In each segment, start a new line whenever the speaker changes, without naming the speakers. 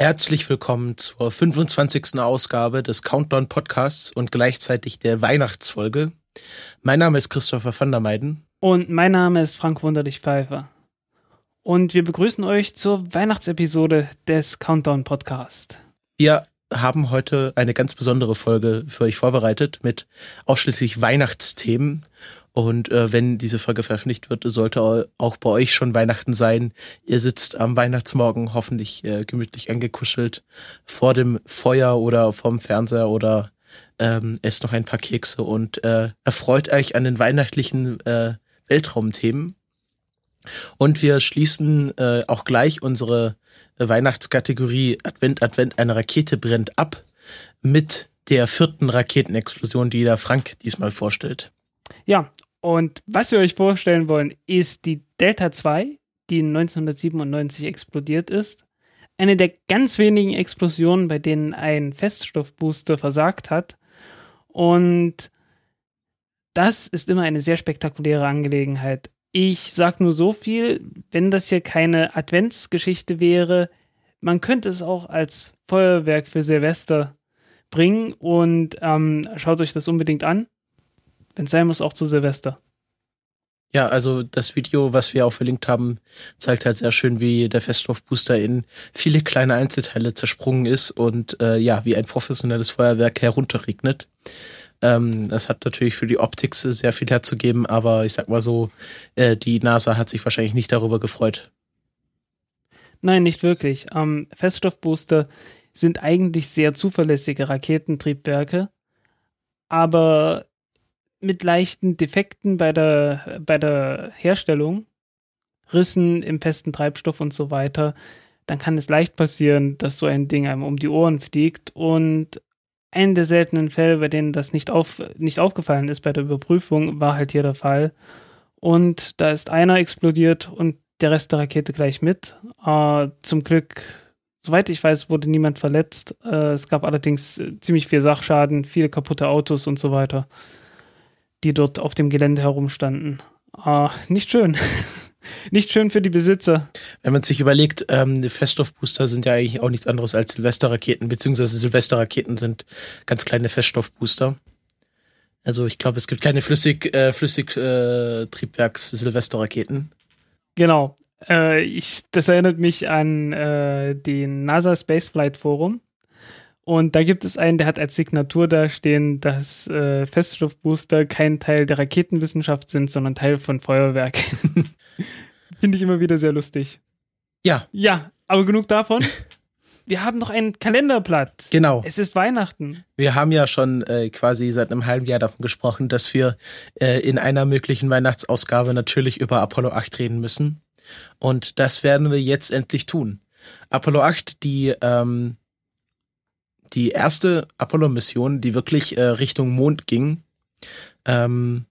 Herzlich willkommen zur 25. Ausgabe des Countdown Podcasts und gleichzeitig der Weihnachtsfolge. Mein Name ist Christopher van der Meiden.
Und mein Name ist Frank Wunderlich Pfeiffer. Und wir begrüßen euch zur Weihnachtsepisode des Countdown Podcast.
Wir haben heute eine ganz besondere Folge für euch vorbereitet mit ausschließlich Weihnachtsthemen. Und äh, wenn diese Folge veröffentlicht wird, sollte auch bei euch schon Weihnachten sein. Ihr sitzt am Weihnachtsmorgen hoffentlich äh, gemütlich angekuschelt vor dem Feuer oder vorm Fernseher oder ähm, esst noch ein paar Kekse und äh, erfreut euch an den weihnachtlichen äh, Weltraumthemen. Und wir schließen äh, auch gleich unsere Weihnachtskategorie Advent, Advent, eine Rakete brennt ab mit der vierten Raketenexplosion, die der Frank diesmal vorstellt.
Ja, und was wir euch vorstellen wollen, ist die Delta 2, die 1997 explodiert ist. Eine der ganz wenigen Explosionen, bei denen ein Feststoffbooster versagt hat. Und das ist immer eine sehr spektakuläre Angelegenheit. Ich sag nur so viel, wenn das hier keine Adventsgeschichte wäre, man könnte es auch als Feuerwerk für Silvester bringen und ähm, schaut euch das unbedingt an. Wenn es sein muss, auch zu Silvester.
Ja, also das Video, was wir auch verlinkt haben, zeigt halt sehr schön, wie der Feststoffbooster in viele kleine Einzelteile zersprungen ist und äh, ja, wie ein professionelles Feuerwerk herunterregnet. Ähm, das hat natürlich für die Optik sehr viel herzugeben, aber ich sag mal so, äh, die NASA hat sich wahrscheinlich nicht darüber gefreut.
Nein, nicht wirklich. Ähm, Feststoffbooster sind eigentlich sehr zuverlässige Raketentriebwerke, aber mit leichten Defekten bei der, bei der Herstellung, Rissen im festen Treibstoff und so weiter, dann kann es leicht passieren, dass so ein Ding einem um die Ohren fliegt. Und einen der seltenen Fälle, bei denen das nicht, auf, nicht aufgefallen ist bei der Überprüfung, war halt hier der Fall. Und da ist einer explodiert und der Rest der Rakete gleich mit. Äh, zum Glück, soweit ich weiß, wurde niemand verletzt. Äh, es gab allerdings ziemlich viel Sachschaden, viele kaputte Autos und so weiter die dort auf dem Gelände herumstanden. Ah, nicht schön. nicht schön für die Besitzer.
Wenn man sich überlegt, ähm, Feststoffbooster sind ja eigentlich auch nichts anderes als Silvesterraketen, beziehungsweise Silvesterraketen sind ganz kleine Feststoffbooster. Also ich glaube, es gibt keine flüssig, äh, flüssig äh, Triebwerks Silvesterraketen.
Genau. Äh, ich, das erinnert mich an äh, den NASA Spaceflight Forum. Und da gibt es einen, der hat als Signatur da stehen, dass äh, Feststoffbooster kein Teil der Raketenwissenschaft sind, sondern Teil von Feuerwerk. Finde ich immer wieder sehr lustig.
Ja.
Ja, aber genug davon. Wir haben noch ein Kalenderblatt.
Genau.
Es ist Weihnachten.
Wir haben ja schon äh, quasi seit einem halben Jahr davon gesprochen, dass wir äh, in einer möglichen Weihnachtsausgabe natürlich über Apollo 8 reden müssen. Und das werden wir jetzt endlich tun. Apollo 8, die ähm, die erste Apollo-Mission, die wirklich äh, Richtung Mond ging. Ähm,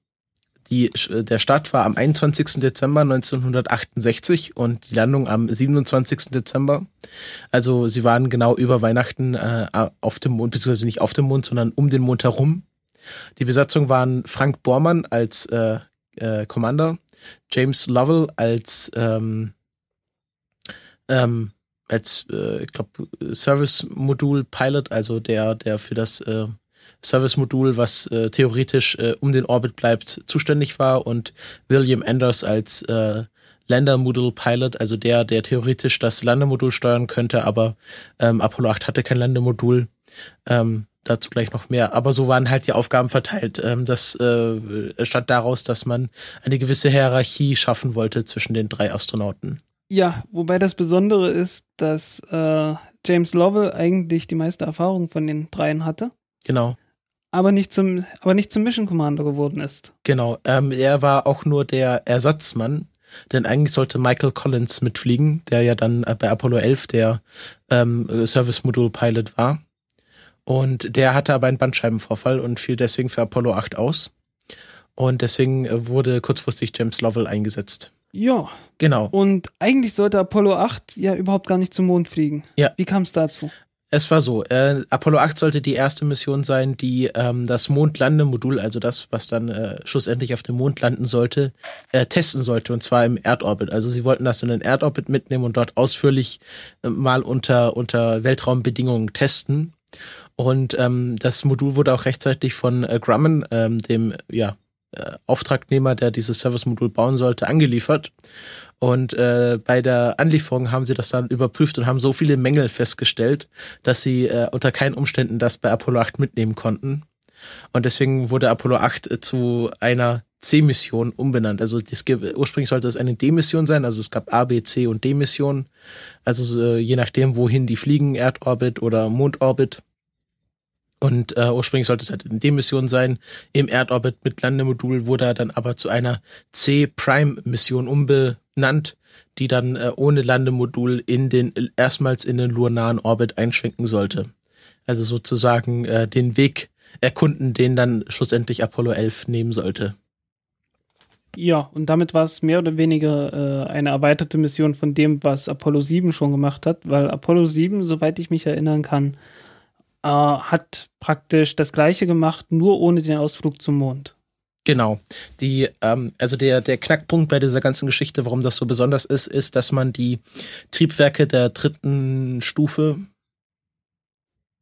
die, der Start war am 21. Dezember 1968 und die Landung am 27. Dezember. Also sie waren genau über Weihnachten äh, auf dem Mond, beziehungsweise nicht auf dem Mond, sondern um den Mond herum. Die Besatzung waren Frank Bormann als äh, äh, Commander, James Lovell als ähm, ähm, als, äh, ich glaube, Service-Modul-Pilot, also der, der für das äh, Service-Modul, was äh, theoretisch äh, um den Orbit bleibt, zuständig war und William Anders als äh, Lander-Modul-Pilot, also der, der theoretisch das Landemodul steuern könnte, aber ähm, Apollo 8 hatte kein Landemodul. Ähm, dazu gleich noch mehr. Aber so waren halt die Aufgaben verteilt. Ähm, das äh, stand daraus, dass man eine gewisse Hierarchie schaffen wollte zwischen den drei Astronauten.
Ja, wobei das Besondere ist, dass äh, James Lovell eigentlich die meiste Erfahrung von den dreien hatte.
Genau.
Aber nicht zum, aber nicht zum Mission Commander geworden ist.
Genau. Ähm, er war auch nur der Ersatzmann, denn eigentlich sollte Michael Collins mitfliegen, der ja dann bei Apollo 11 der ähm, Service Modul Pilot war. Und der hatte aber einen Bandscheibenvorfall und fiel deswegen für Apollo 8 aus. Und deswegen äh, wurde kurzfristig James Lovell eingesetzt.
Ja.
Genau.
Und eigentlich sollte Apollo 8 ja überhaupt gar nicht zum Mond fliegen.
Ja.
Wie kam es dazu?
Es war so, äh, Apollo 8 sollte die erste Mission sein, die ähm, das Mondlandemodul, also das, was dann äh, schlussendlich auf dem Mond landen sollte, äh, testen sollte, und zwar im Erdorbit. Also sie wollten das in den Erdorbit mitnehmen und dort ausführlich äh, mal unter, unter Weltraumbedingungen testen. Und ähm, das Modul wurde auch rechtzeitig von äh, Grumman, ähm, dem ja, äh, Auftragnehmer, der dieses Service-Modul bauen sollte, angeliefert. Und äh, bei der Anlieferung haben sie das dann überprüft und haben so viele Mängel festgestellt, dass sie äh, unter keinen Umständen das bei Apollo 8 mitnehmen konnten. Und deswegen wurde Apollo 8 äh, zu einer C-Mission umbenannt. Also das, ursprünglich sollte es eine D-Mission sein, also es gab A, B, C und D-Mission. Also äh, je nachdem, wohin die fliegen, Erdorbit oder Mondorbit. Und äh, ursprünglich sollte es halt eine D-Mission sein. Im Erdorbit mit Landemodul wurde er dann aber zu einer C-Prime-Mission umbenannt, die dann äh, ohne Landemodul in den erstmals in den lunaren Orbit einschwenken sollte. Also sozusagen äh, den Weg erkunden, den dann schlussendlich Apollo 11 nehmen sollte.
Ja, und damit war es mehr oder weniger äh, eine erweiterte Mission von dem, was Apollo 7 schon gemacht hat, weil Apollo 7, soweit ich mich erinnern kann, äh, hat praktisch das gleiche gemacht, nur ohne den Ausflug zum Mond.
Genau. Die, ähm, also der, der Knackpunkt bei dieser ganzen Geschichte, warum das so besonders ist, ist, dass man die Triebwerke der dritten Stufe,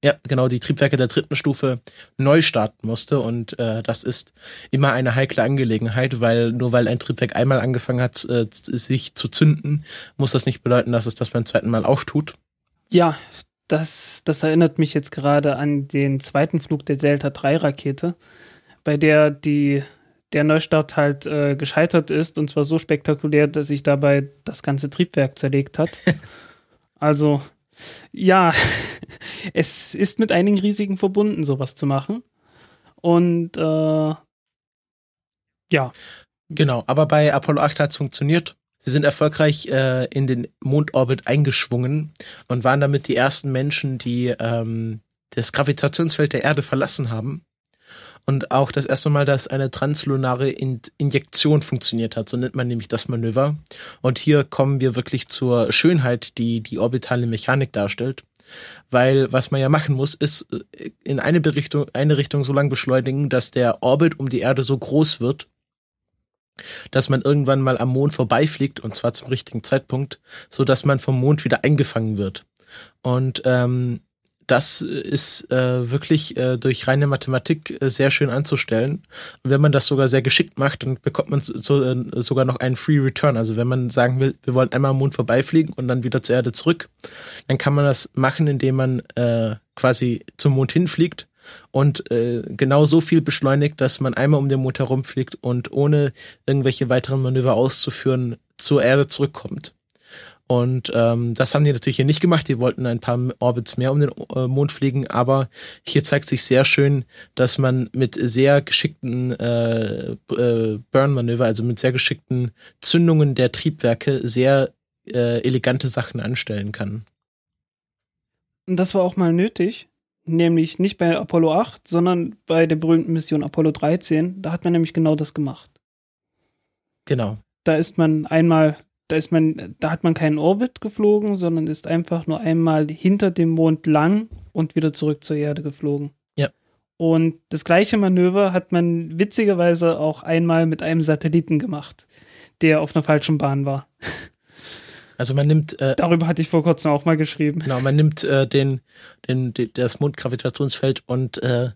ja, genau, die Triebwerke der dritten Stufe neu starten musste. Und äh, das ist immer eine heikle Angelegenheit, weil nur weil ein Triebwerk einmal angefangen hat, äh, sich zu zünden, muss das nicht bedeuten, dass es das beim zweiten Mal auch tut.
Ja, das, das erinnert mich jetzt gerade an den zweiten Flug der Delta 3 Rakete, bei der die, der Neustart halt äh, gescheitert ist und zwar so spektakulär, dass sich dabei das ganze Triebwerk zerlegt hat. also, ja, es ist mit einigen Risiken verbunden, sowas zu machen. Und äh, ja.
Genau, aber bei Apollo 8 hat es funktioniert. Sie sind erfolgreich äh, in den Mondorbit eingeschwungen und waren damit die ersten Menschen, die ähm, das Gravitationsfeld der Erde verlassen haben. Und auch das erste Mal, dass eine translunare In Injektion funktioniert hat. So nennt man nämlich das Manöver. Und hier kommen wir wirklich zur Schönheit, die die orbitale Mechanik darstellt. Weil was man ja machen muss, ist äh, in eine Richtung, eine Richtung so lang beschleunigen, dass der Orbit um die Erde so groß wird, dass man irgendwann mal am Mond vorbeifliegt und zwar zum richtigen Zeitpunkt, so dass man vom Mond wieder eingefangen wird. Und ähm, das ist äh, wirklich äh, durch reine Mathematik äh, sehr schön anzustellen. Und wenn man das sogar sehr geschickt macht, dann bekommt man so, äh, sogar noch einen Free Return. Also wenn man sagen will, wir wollen einmal am Mond vorbeifliegen und dann wieder zur Erde zurück, dann kann man das machen, indem man äh, quasi zum Mond hinfliegt und äh, genau so viel beschleunigt, dass man einmal um den Mond herumfliegt und ohne irgendwelche weiteren Manöver auszuführen zur Erde zurückkommt. Und ähm, das haben die natürlich hier nicht gemacht. Die wollten ein paar Orbits mehr um den äh, Mond fliegen, aber hier zeigt sich sehr schön, dass man mit sehr geschickten äh, äh, Burn-Manöver, also mit sehr geschickten Zündungen der Triebwerke, sehr äh, elegante Sachen anstellen kann.
Und das war auch mal nötig, nämlich nicht bei Apollo 8, sondern bei der berühmten Mission Apollo 13. Da hat man nämlich genau das gemacht.
Genau.
Da ist man einmal, da ist man, da hat man keinen Orbit geflogen, sondern ist einfach nur einmal hinter dem Mond lang und wieder zurück zur Erde geflogen.
Ja.
Und das gleiche Manöver hat man witzigerweise auch einmal mit einem Satelliten gemacht, der auf einer falschen Bahn war.
Also man nimmt.
Äh, Darüber hatte ich vor kurzem auch mal geschrieben.
Genau, man nimmt äh, den, den, den, das Mondgravitationsfeld und äh,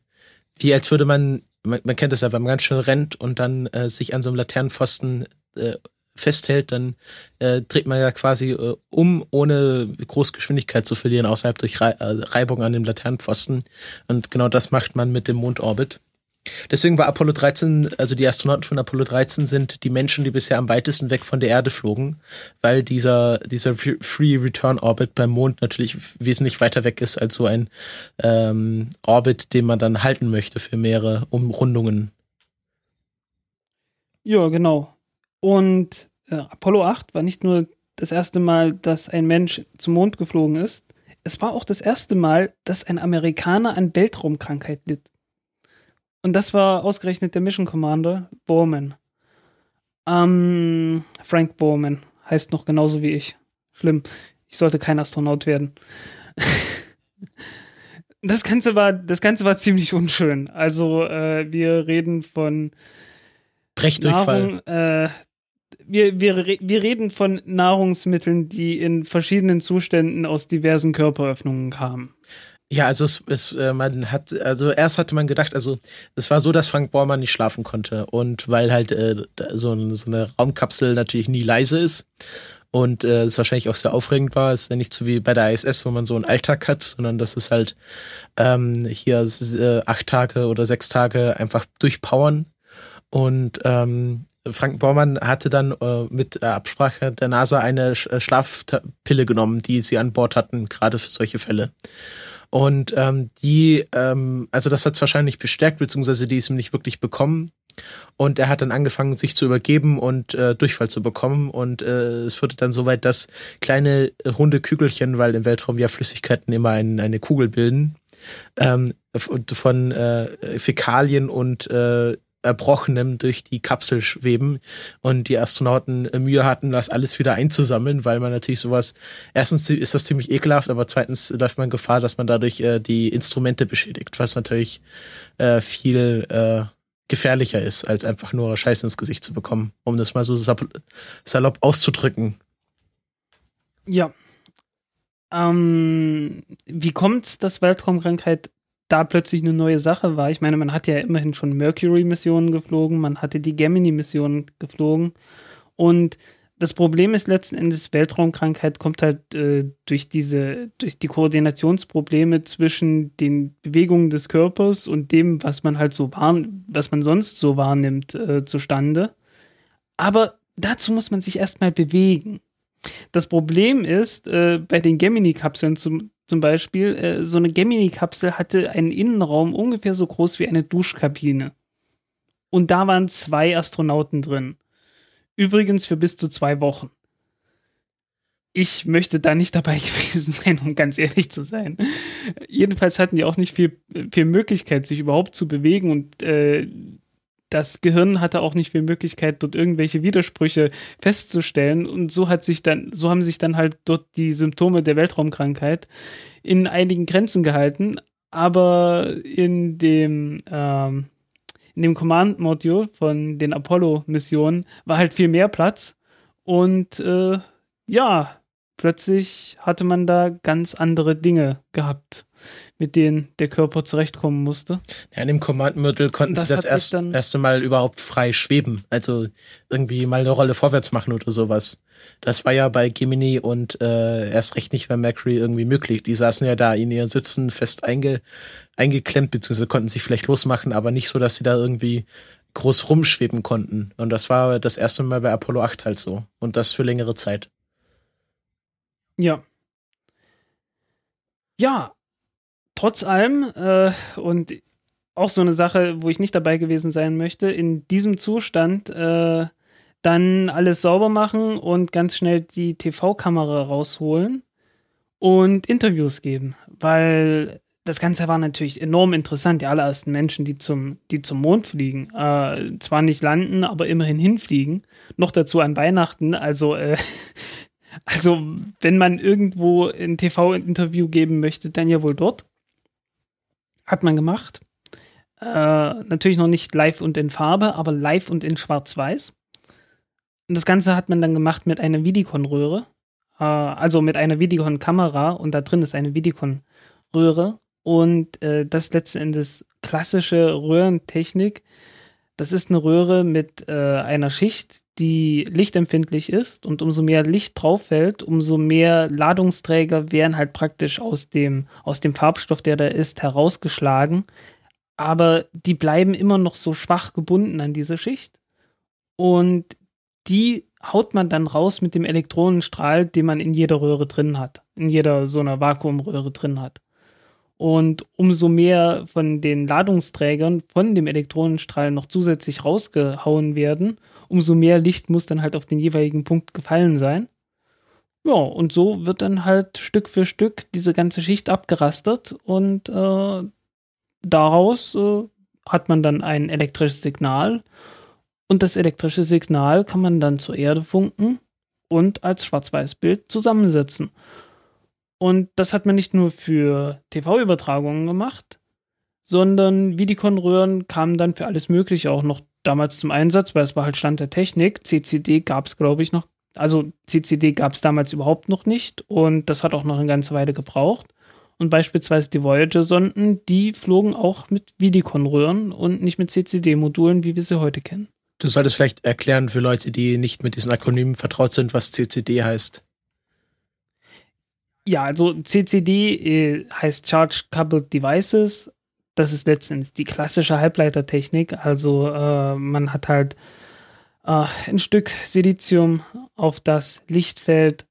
wie als würde man, man, man kennt das ja, wenn man ganz schnell rennt und dann äh, sich an so einem Laternenpfosten äh, festhält, dann äh, dreht man ja quasi äh, um, ohne Großgeschwindigkeit zu verlieren, außerhalb durch Re äh, Reibung an dem Laternenpfosten. Und genau das macht man mit dem Mondorbit. Deswegen war Apollo 13, also die Astronauten von Apollo 13 sind die Menschen, die bisher am weitesten weg von der Erde flogen, weil dieser, dieser Free Return Orbit beim Mond natürlich wesentlich weiter weg ist als so ein ähm, Orbit, den man dann halten möchte für mehrere Umrundungen.
Ja, genau. Und äh, Apollo 8 war nicht nur das erste Mal, dass ein Mensch zum Mond geflogen ist. es war auch das erste Mal, dass ein Amerikaner an Weltraumkrankheit litt. Und das war ausgerechnet der Mission Commander Bowman. Ähm, Frank Bowman heißt noch genauso wie ich. Schlimm. Ich sollte kein Astronaut werden. das Ganze war, das Ganze war ziemlich unschön. Also äh, wir reden von
Brechdurchfall.
Nahrung, äh, wir, wir, wir reden von Nahrungsmitteln, die in verschiedenen Zuständen aus diversen Körperöffnungen kamen.
Ja, also es, es äh, man hat, also erst hatte man gedacht, also es war so, dass Frank Bormann nicht schlafen konnte und weil halt äh, so, ein, so eine Raumkapsel natürlich nie leise ist und äh, es wahrscheinlich auch sehr aufregend war. Es ist ja nicht so wie bei der ISS, wo man so einen Alltag hat, sondern das ist halt ähm, hier äh, acht Tage oder sechs Tage einfach durchpowern und ähm, Frank Bormann hatte dann äh, mit Absprache der NASA eine Sch Schlafpille genommen, die sie an Bord hatten, gerade für solche Fälle. Und ähm, die, ähm, also das hat es wahrscheinlich bestärkt, beziehungsweise die ist ihm nicht wirklich bekommen. Und er hat dann angefangen, sich zu übergeben und äh, Durchfall zu bekommen. Und äh, es wurde dann so weit, dass kleine runde Kügelchen, weil im Weltraum ja Flüssigkeiten immer ein, eine Kugel bilden, ähm, von äh, Fäkalien und äh, Erbrochenem durch die Kapsel schweben und die Astronauten Mühe hatten, das alles wieder einzusammeln, weil man natürlich sowas, erstens ist das ziemlich ekelhaft, aber zweitens läuft man Gefahr, dass man dadurch äh, die Instrumente beschädigt, was natürlich äh, viel äh, gefährlicher ist, als einfach nur Scheiß ins Gesicht zu bekommen, um das mal so salopp auszudrücken.
Ja. Ähm, wie kommt's, dass Weltraumkrankheit da plötzlich eine neue Sache war. Ich meine, man hat ja immerhin schon Mercury-Missionen geflogen, man hatte die Gemini-Missionen geflogen. Und das Problem ist letzten Endes, Weltraumkrankheit kommt halt äh, durch diese, durch die Koordinationsprobleme zwischen den Bewegungen des Körpers und dem, was man halt so wahr, was man sonst so wahrnimmt, äh, zustande. Aber dazu muss man sich erstmal bewegen. Das Problem ist, äh, bei den Gemini-Kapseln zum, zum Beispiel, äh, so eine Gemini-Kapsel hatte einen Innenraum ungefähr so groß wie eine Duschkabine. Und da waren zwei Astronauten drin. Übrigens für bis zu zwei Wochen. Ich möchte da nicht dabei gewesen sein, um ganz ehrlich zu sein. Jedenfalls hatten die auch nicht viel, viel Möglichkeit, sich überhaupt zu bewegen und äh, das Gehirn hatte auch nicht viel Möglichkeit, dort irgendwelche Widersprüche festzustellen. Und so hat sich dann, so haben sich dann halt dort die Symptome der Weltraumkrankheit in einigen Grenzen gehalten. Aber in dem, ähm, in dem Command-Module von den Apollo-Missionen war halt viel mehr Platz. Und äh, ja, plötzlich hatte man da ganz andere Dinge gehabt mit denen der Körper zurechtkommen musste.
Ja, in dem Command-Modul konnten das sie das erst, erste Mal überhaupt frei schweben. Also irgendwie mal eine Rolle vorwärts machen oder sowas. Das war ja bei Gemini und äh, erst recht nicht bei Mercury irgendwie möglich. Die saßen ja da in ihren Sitzen fest einge, eingeklemmt, beziehungsweise konnten sich vielleicht losmachen, aber nicht so, dass sie da irgendwie groß rumschweben konnten. Und das war das erste Mal bei Apollo 8 halt so. Und das für längere Zeit.
Ja. Ja, trotz allem, äh, und auch so eine Sache, wo ich nicht dabei gewesen sein möchte, in diesem Zustand äh, dann alles sauber machen und ganz schnell die TV-Kamera rausholen und Interviews geben, weil das Ganze war natürlich enorm interessant. Die allerersten Menschen, die zum, die zum Mond fliegen, äh, zwar nicht landen, aber immerhin hinfliegen. Noch dazu an Weihnachten. Also, äh, also wenn man irgendwo ein TV-Interview geben möchte, dann ja wohl dort. Hat man gemacht. Äh, natürlich noch nicht live und in Farbe, aber live und in Schwarz-Weiß. Das Ganze hat man dann gemacht mit einer Vidicon-Röhre. Äh, also mit einer Vidicon-Kamera und da drin ist eine Vidicon-Röhre. Und äh, das letzten Endes klassische Röhrentechnik. Das ist eine Röhre mit äh, einer Schicht, die lichtempfindlich ist und umso mehr Licht drauf fällt, umso mehr Ladungsträger werden halt praktisch aus dem, aus dem Farbstoff, der da ist, herausgeschlagen. Aber die bleiben immer noch so schwach gebunden an diese Schicht. Und die haut man dann raus mit dem Elektronenstrahl, den man in jeder Röhre drin hat, in jeder so einer Vakuumröhre drin hat. Und umso mehr von den Ladungsträgern von dem Elektronenstrahl noch zusätzlich rausgehauen werden, umso mehr Licht muss dann halt auf den jeweiligen Punkt gefallen sein. Ja, und so wird dann halt Stück für Stück diese ganze Schicht abgerastert und äh, daraus äh, hat man dann ein elektrisches Signal und das elektrische Signal kann man dann zur Erde funken und als Schwarz-Weiß-Bild zusammensetzen. Und das hat man nicht nur für TV-Übertragungen gemacht, sondern Vidicon-Röhren kamen dann für alles Mögliche auch noch damals zum Einsatz, weil es war halt Stand der Technik. CCD gab es, glaube ich, noch. Also CCD gab es damals überhaupt noch nicht und das hat auch noch eine ganze Weile gebraucht. Und beispielsweise die Voyager-Sonden, die flogen auch mit Vidicon-Röhren und nicht mit CCD-Modulen, wie wir sie heute kennen.
Du solltest vielleicht erklären für Leute, die nicht mit diesen Akronymen vertraut sind, was CCD heißt.
Ja, also CCD äh, heißt Charge Coupled Devices. Das ist letztendlich die klassische Halbleitertechnik. Also äh, man hat halt äh, ein Stück Silizium auf das Lichtfeld.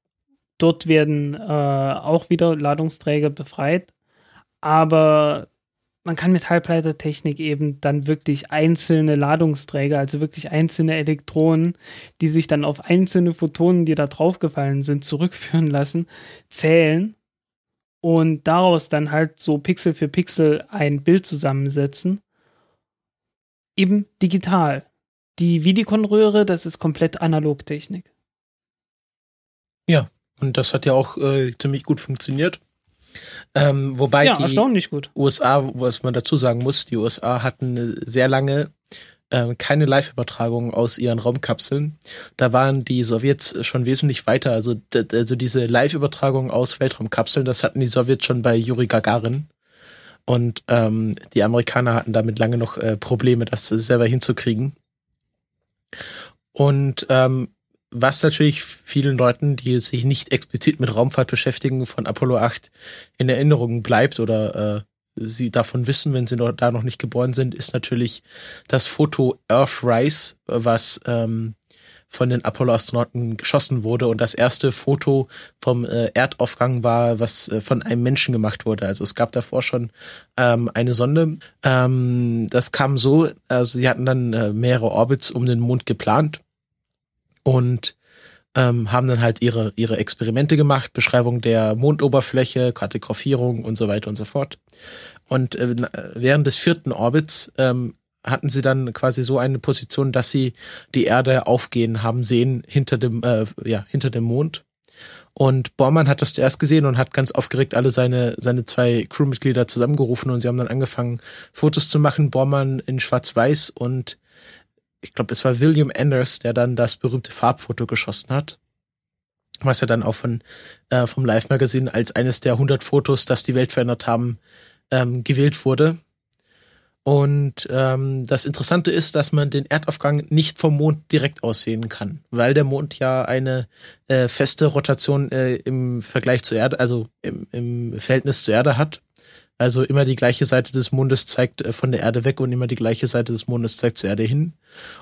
Dort werden äh, auch wieder Ladungsträger befreit. Aber man kann mit Halbleitertechnik eben dann wirklich einzelne Ladungsträger, also wirklich einzelne Elektronen, die sich dann auf einzelne Photonen, die da draufgefallen sind, zurückführen lassen, zählen und daraus dann halt so Pixel für Pixel ein Bild zusammensetzen. Eben digital. Die Vidicon-Röhre, das ist komplett Analogtechnik.
Ja, und das hat ja auch äh, ziemlich gut funktioniert. Ähm, wobei
ja,
die
erstaunlich gut.
USA, was man dazu sagen muss, die USA hatten sehr lange äh, keine Live-Übertragung aus ihren Raumkapseln. Da waren die Sowjets schon wesentlich weiter. Also, also diese Live-Übertragung aus Weltraumkapseln, das hatten die Sowjets schon bei Yuri Gagarin. Und ähm, die Amerikaner hatten damit lange noch äh, Probleme, das selber hinzukriegen. Und ähm, was natürlich vielen Leuten, die sich nicht explizit mit Raumfahrt beschäftigen, von Apollo 8 in Erinnerung bleibt oder äh, sie davon wissen, wenn sie noch, da noch nicht geboren sind, ist natürlich das Foto Earthrise, was ähm, von den Apollo-Astronauten geschossen wurde und das erste Foto vom äh, Erdaufgang war, was äh, von einem Menschen gemacht wurde. Also es gab davor schon ähm, eine Sonde. Ähm, das kam so, also sie hatten dann äh, mehrere Orbits um den Mond geplant und ähm, haben dann halt ihre, ihre Experimente gemacht, Beschreibung der Mondoberfläche, Kartografierung und so weiter und so fort. Und äh, während des vierten Orbits ähm, hatten sie dann quasi so eine Position, dass sie die Erde aufgehen haben sehen hinter dem, äh, ja, hinter dem Mond. Und Bormann hat das zuerst gesehen und hat ganz aufgeregt alle seine, seine zwei Crewmitglieder zusammengerufen und sie haben dann angefangen, Fotos zu machen. Bormann in Schwarz-Weiß und ich glaube, es war William Anders, der dann das berühmte Farbfoto geschossen hat, was er dann auch von, äh, vom Live-Magazin als eines der 100 Fotos, das die Welt verändert haben, ähm, gewählt wurde. Und ähm, das Interessante ist, dass man den Erdaufgang nicht vom Mond direkt aussehen kann, weil der Mond ja eine äh, feste Rotation äh, im Vergleich zur Erde, also im, im Verhältnis zur Erde hat. Also immer die gleiche Seite des Mondes zeigt äh, von der Erde weg und immer die gleiche Seite des Mondes zeigt zur Erde hin.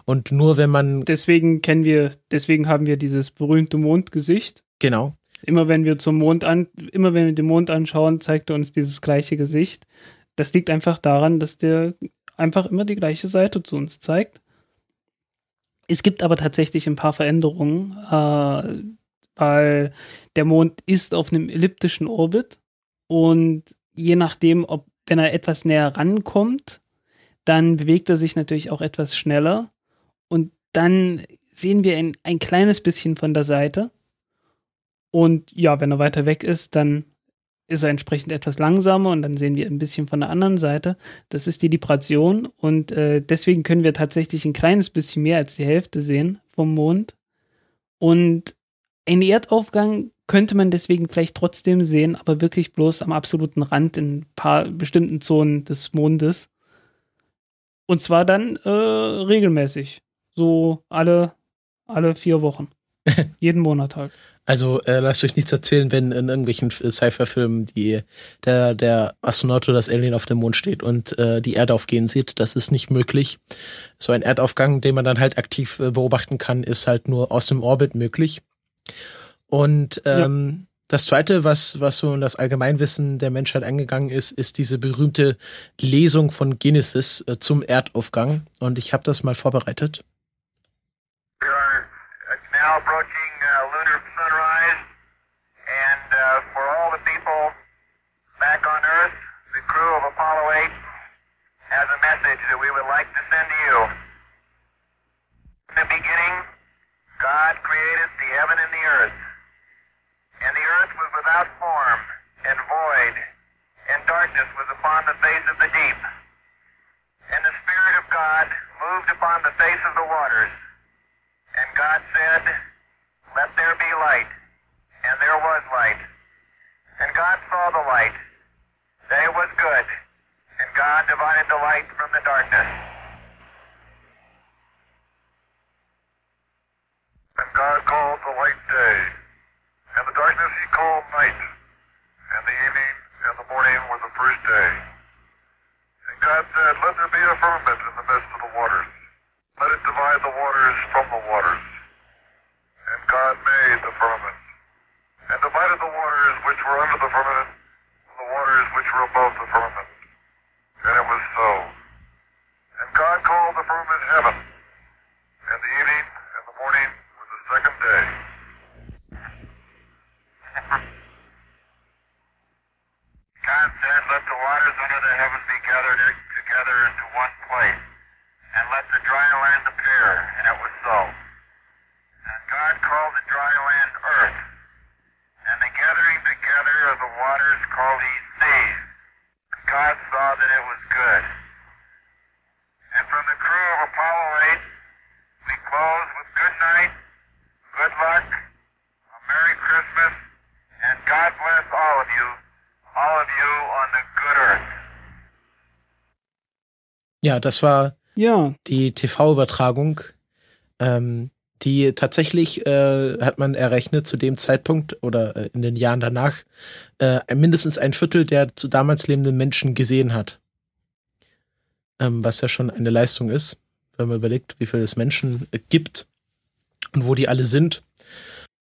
Und nur wenn man.
Deswegen kennen wir, deswegen haben wir dieses berühmte Mondgesicht.
Genau.
Immer wenn wir zum Mond an, immer wenn wir den Mond anschauen, zeigt er uns dieses gleiche Gesicht. Das liegt einfach daran, dass der einfach immer die gleiche Seite zu uns zeigt. Es gibt aber tatsächlich ein paar Veränderungen, äh, weil der Mond ist auf einem elliptischen Orbit und je nachdem, ob, wenn er etwas näher rankommt, dann bewegt er sich natürlich auch etwas schneller. Und dann sehen wir ein, ein kleines bisschen von der Seite. Und ja, wenn er weiter weg ist, dann ist er entsprechend etwas langsamer und dann sehen wir ein bisschen von der anderen Seite. Das ist die Libration und äh, deswegen können wir tatsächlich ein kleines bisschen mehr als die Hälfte sehen vom Mond. Und ein Erdaufgang könnte man deswegen vielleicht trotzdem sehen, aber wirklich bloß am absoluten Rand in ein paar bestimmten Zonen des Mondes. Und zwar dann äh, regelmäßig. So alle, alle vier Wochen. Jeden Monat halt.
Also äh, lasst euch nichts erzählen, wenn in irgendwelchen Sci-Fi-Filmen die der der Astronaut oder das Alien auf dem Mond steht und äh, die Erde aufgehen sieht. Das ist nicht möglich. So ein Erdaufgang, den man dann halt aktiv äh, beobachten kann, ist halt nur aus dem Orbit möglich. Und ähm, ja. das Zweite, was, was so in das Allgemeinwissen der Menschheit eingegangen ist, ist diese berühmte Lesung von Genesis äh, zum Erdaufgang. Und ich habe das mal vorbereitet.
God created the heaven and the earth. And the earth was without form and void, and darkness was upon the face of the deep. And the Spirit of God moved upon the face of the waters. And God said, Let there be light. And there was light. And God saw the light. That it was good. And God divided the light from the darkness.
And God called the light day, and the darkness he called night, and the evening and the morning were the first day. And God said, Let there be a firmament in the midst of the waters. Let it divide the waters from the waters. And God made the firmament, and divided the waters which were under the firmament from the waters which were above the firmament. And it was so. And God called the firmament heaven, and the evening and the morning was the second day.
God said, Let the waters under the heaven be gathered together into one place, and let the dry land appear. And it was so. And God called the dry land earth, and the gathering together of the waters called he seas. God saw that it was good. And from the crew of Apollo 8, we close with good night, good luck, a Merry Christmas, and God bless all of you,
Ja, das war
Ja,
die TV-Übertragung. Ähm, die tatsächlich, äh, hat man errechnet, zu dem Zeitpunkt oder äh, in den Jahren danach, äh, mindestens ein Viertel der zu damals lebenden Menschen gesehen hat. Ähm, was ja schon eine Leistung ist, wenn man überlegt, wie viel es Menschen äh, gibt und wo die alle sind.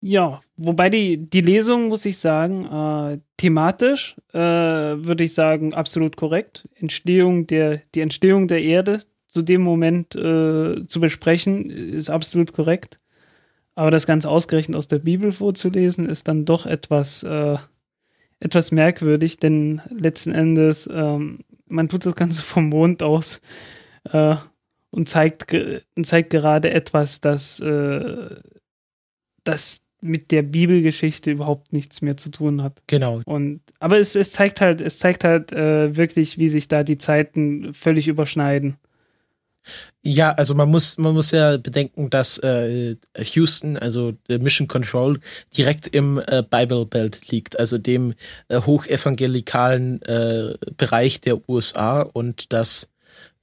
Ja. Wobei die, die Lesung, muss ich sagen, äh, thematisch äh, würde ich sagen, absolut korrekt. Entstehung der, die Entstehung der Erde zu dem Moment äh, zu besprechen, ist absolut korrekt. Aber das Ganze ausgerechnet aus der Bibel vorzulesen, ist dann doch etwas, äh, etwas merkwürdig, denn letzten Endes, ähm, man tut das Ganze vom Mond aus äh, und zeigt, zeigt gerade etwas, das, äh, das mit der Bibelgeschichte überhaupt nichts mehr zu tun hat.
Genau.
Und aber es, es zeigt halt, es zeigt halt äh, wirklich, wie sich da die Zeiten völlig überschneiden.
Ja, also man muss, man muss ja bedenken, dass äh, Houston, also äh, Mission Control, direkt im äh, Bible Belt liegt, also dem äh, hochevangelikalen äh, Bereich der USA und dass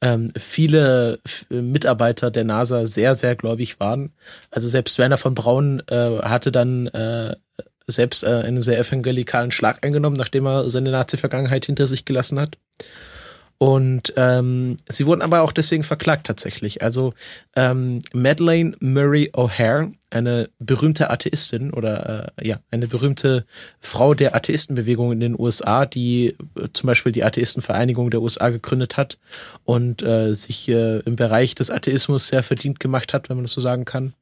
ähm, viele Mitarbeiter der NASA sehr, sehr gläubig waren. Also selbst Werner von Braun äh, hatte dann äh, selbst äh, einen sehr evangelikalen Schlag eingenommen, nachdem er seine Nazi-Vergangenheit hinter sich gelassen hat. Und ähm, sie wurden aber auch deswegen verklagt tatsächlich. Also ähm, Madeleine Murray O'Hare, eine berühmte Atheistin oder äh, ja, eine berühmte Frau der Atheistenbewegung in den USA, die äh, zum Beispiel die Atheistenvereinigung der USA gegründet hat und äh, sich äh, im Bereich des Atheismus sehr verdient gemacht hat, wenn man das so sagen kann.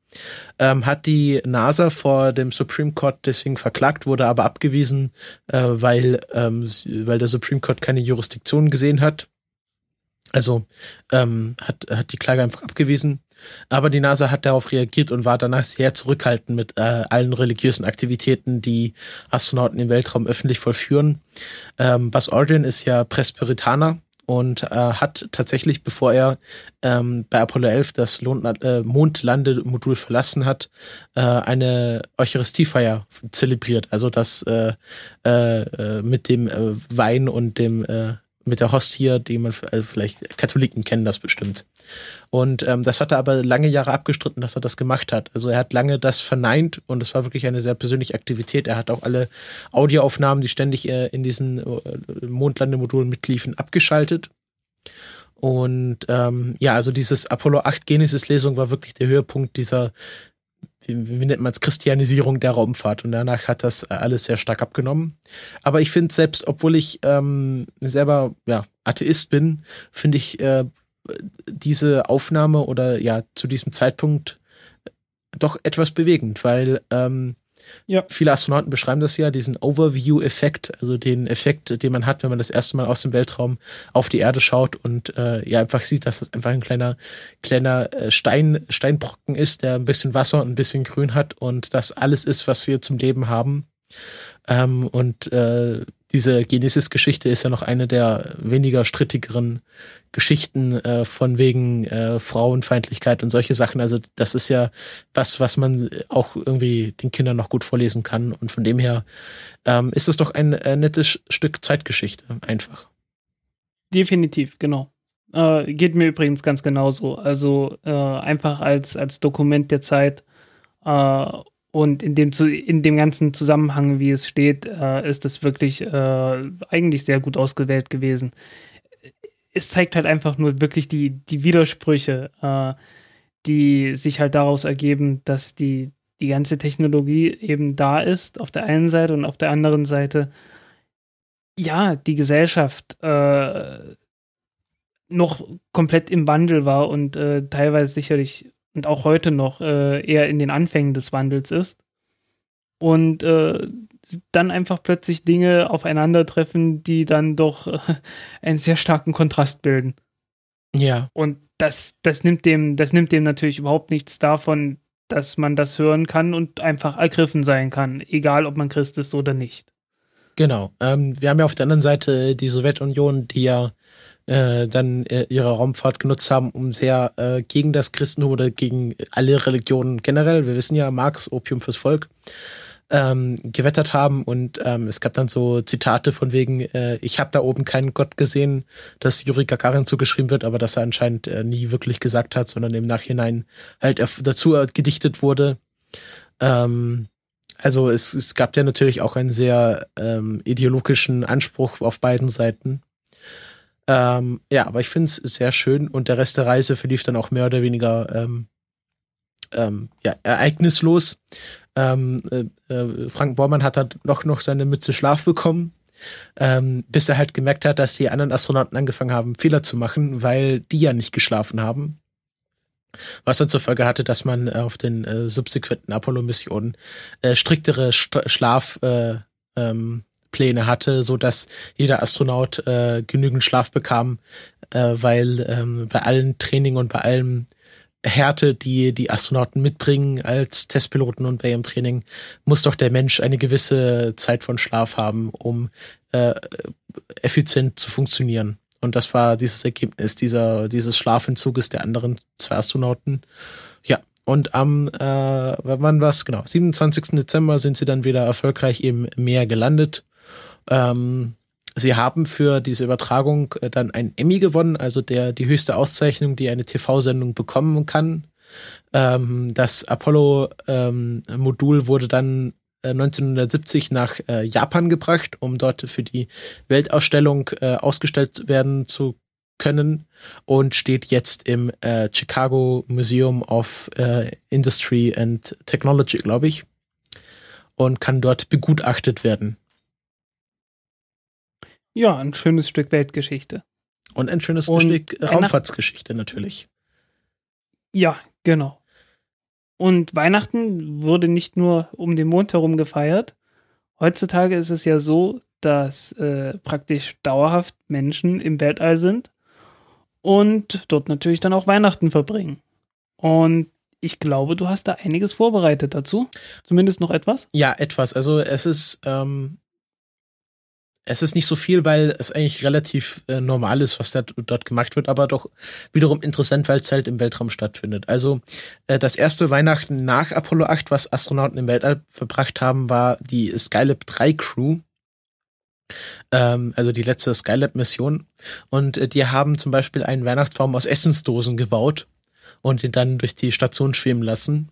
Ähm, hat die NASA vor dem Supreme Court deswegen verklagt, wurde aber abgewiesen, äh, weil, ähm, weil der Supreme Court keine Jurisdiktion gesehen hat. Also ähm, hat, hat die Klage einfach abgewiesen. Aber die NASA hat darauf reagiert und war danach sehr zurückhaltend mit äh, allen religiösen Aktivitäten, die Astronauten im Weltraum öffentlich vollführen. Ähm, Buzz Aldrin ist ja Presbyterianer und äh, hat tatsächlich, bevor er ähm, bei Apollo 11 das äh, Mondlandemodul verlassen hat, äh, eine Eucharistiefeier zelebriert. Also das äh, äh, äh, mit dem äh, Wein und dem äh, mit der Hostie, die man also vielleicht Katholiken kennen das bestimmt. Und ähm, das hat er aber lange Jahre abgestritten, dass er das gemacht hat. Also er hat lange das verneint und es war wirklich eine sehr persönliche Aktivität. Er hat auch alle Audioaufnahmen, die ständig äh, in diesen äh, Mondlandemodulen mitliefen, abgeschaltet. Und ähm, ja, also dieses Apollo 8 Genesis-Lesung war wirklich der Höhepunkt dieser, wie, nennt man es, Christianisierung der Raumfahrt. Und danach hat das alles sehr stark abgenommen. Aber ich finde selbst, obwohl ich ähm, selber ja, Atheist bin, finde ich äh, diese Aufnahme oder ja zu diesem Zeitpunkt doch etwas bewegend, weil ähm, Ja. Viele Astronauten beschreiben das ja, diesen Overview-Effekt, also den Effekt, den man hat, wenn man das erste Mal aus dem Weltraum auf die Erde schaut und äh, ja einfach sieht, dass das einfach ein kleiner, kleiner äh, Stein, Steinbrocken ist, der ein bisschen Wasser und ein bisschen Grün hat und das alles ist, was wir zum Leben haben. Ähm, und äh, diese Genesis-Geschichte ist ja noch eine der weniger strittigeren Geschichten äh, von wegen äh, Frauenfeindlichkeit und solche Sachen. Also das ist ja was, was man auch irgendwie den Kindern noch gut vorlesen kann. Und von dem her ähm, ist es doch ein äh, nettes Stück Zeitgeschichte einfach.
Definitiv, genau. Äh, geht mir übrigens ganz genauso. Also äh, einfach als, als Dokument der Zeit äh, und in dem, in dem ganzen Zusammenhang, wie es steht, äh, ist es wirklich äh, eigentlich sehr gut ausgewählt gewesen. Es zeigt halt einfach nur wirklich die, die Widersprüche, äh, die sich halt daraus ergeben, dass die, die ganze Technologie eben da ist, auf der einen Seite und auf der anderen Seite, ja, die Gesellschaft äh, noch komplett im Wandel war und äh, teilweise sicherlich und auch heute noch äh, eher in den Anfängen des Wandels ist. Und äh, dann einfach plötzlich Dinge aufeinandertreffen, die dann doch äh, einen sehr starken Kontrast bilden.
Ja.
Und das, das nimmt dem, das nimmt dem natürlich überhaupt nichts davon, dass man das hören kann und einfach ergriffen sein kann, egal ob man Christ ist oder nicht.
Genau. Ähm, wir haben ja auf der anderen Seite die Sowjetunion, die ja äh, dann äh, ihre Raumfahrt genutzt haben, um sehr äh, gegen das Christentum oder gegen alle Religionen generell, wir wissen ja, Marx, Opium fürs Volk, ähm, gewettert haben und ähm, es gab dann so Zitate von wegen, äh, ich habe da oben keinen Gott gesehen, das Juri Gagarin zugeschrieben wird, aber das er anscheinend äh, nie wirklich gesagt hat, sondern im Nachhinein halt dazu gedichtet wurde. Ähm, also es, es gab ja natürlich auch einen sehr ähm, ideologischen Anspruch auf beiden Seiten. Ähm, ja, aber ich finde es sehr schön und der Rest der Reise verlief dann auch mehr oder weniger ähm, ähm, ja, ereignislos. Ähm, äh, äh, Frank Bormann hat dann noch, noch seine Mütze Schlaf bekommen, ähm, bis er halt gemerkt hat, dass die anderen Astronauten angefangen haben, Fehler zu machen, weil die ja nicht geschlafen haben. Was dann zur Folge hatte, dass man auf den äh, subsequenten Apollo-Missionen äh, striktere St Schlaf äh, ähm, Pläne hatte, so dass jeder Astronaut äh, genügend Schlaf bekam, äh, weil ähm, bei allen Training und bei allem Härte, die die Astronauten mitbringen als Testpiloten und bei ihrem Training, muss doch der Mensch eine gewisse Zeit von Schlaf haben, um äh, effizient zu funktionieren. Und das war dieses Ergebnis dieser, dieses Schlafentzuges der anderen zwei Astronauten. Ja, und am, äh, wann war's? Genau, 27. Dezember sind sie dann wieder erfolgreich im Meer gelandet ähm, sie haben für diese Übertragung äh, dann ein Emmy gewonnen, also der die höchste Auszeichnung, die eine TV-Sendung bekommen kann. Ähm, das Apollo-Modul ähm, wurde dann 1970 äh, nach äh, Japan gebracht, um dort für die Weltausstellung äh, ausgestellt werden zu können und steht jetzt im äh, Chicago Museum of äh, Industry and Technology, glaube ich, und kann dort begutachtet werden.
Ja, ein schönes Stück Weltgeschichte.
Und ein schönes Und Stück Raumfahrtsgeschichte natürlich.
Ja, genau. Und Weihnachten wurde nicht nur um den Mond herum gefeiert. Heutzutage ist es ja so, dass äh, praktisch dauerhaft Menschen im Weltall sind und dort natürlich dann auch Weihnachten verbringen. Und ich glaube, du hast da einiges vorbereitet dazu. Zumindest noch etwas?
Ja, etwas. Also es ist ähm, es ist nicht so viel, weil es eigentlich relativ äh, normal ist, was dort, dort gemacht wird, aber doch wiederum interessant, weil es halt im Weltraum stattfindet. Also äh, das erste Weihnachten nach Apollo 8, was Astronauten im Weltall verbracht haben, war die Skylab 3 Crew. Ähm, also die letzte Skylab-Mission. Und äh, die haben zum Beispiel einen Weihnachtsbaum aus Essensdosen gebaut und ihn dann durch die Station schwimmen lassen.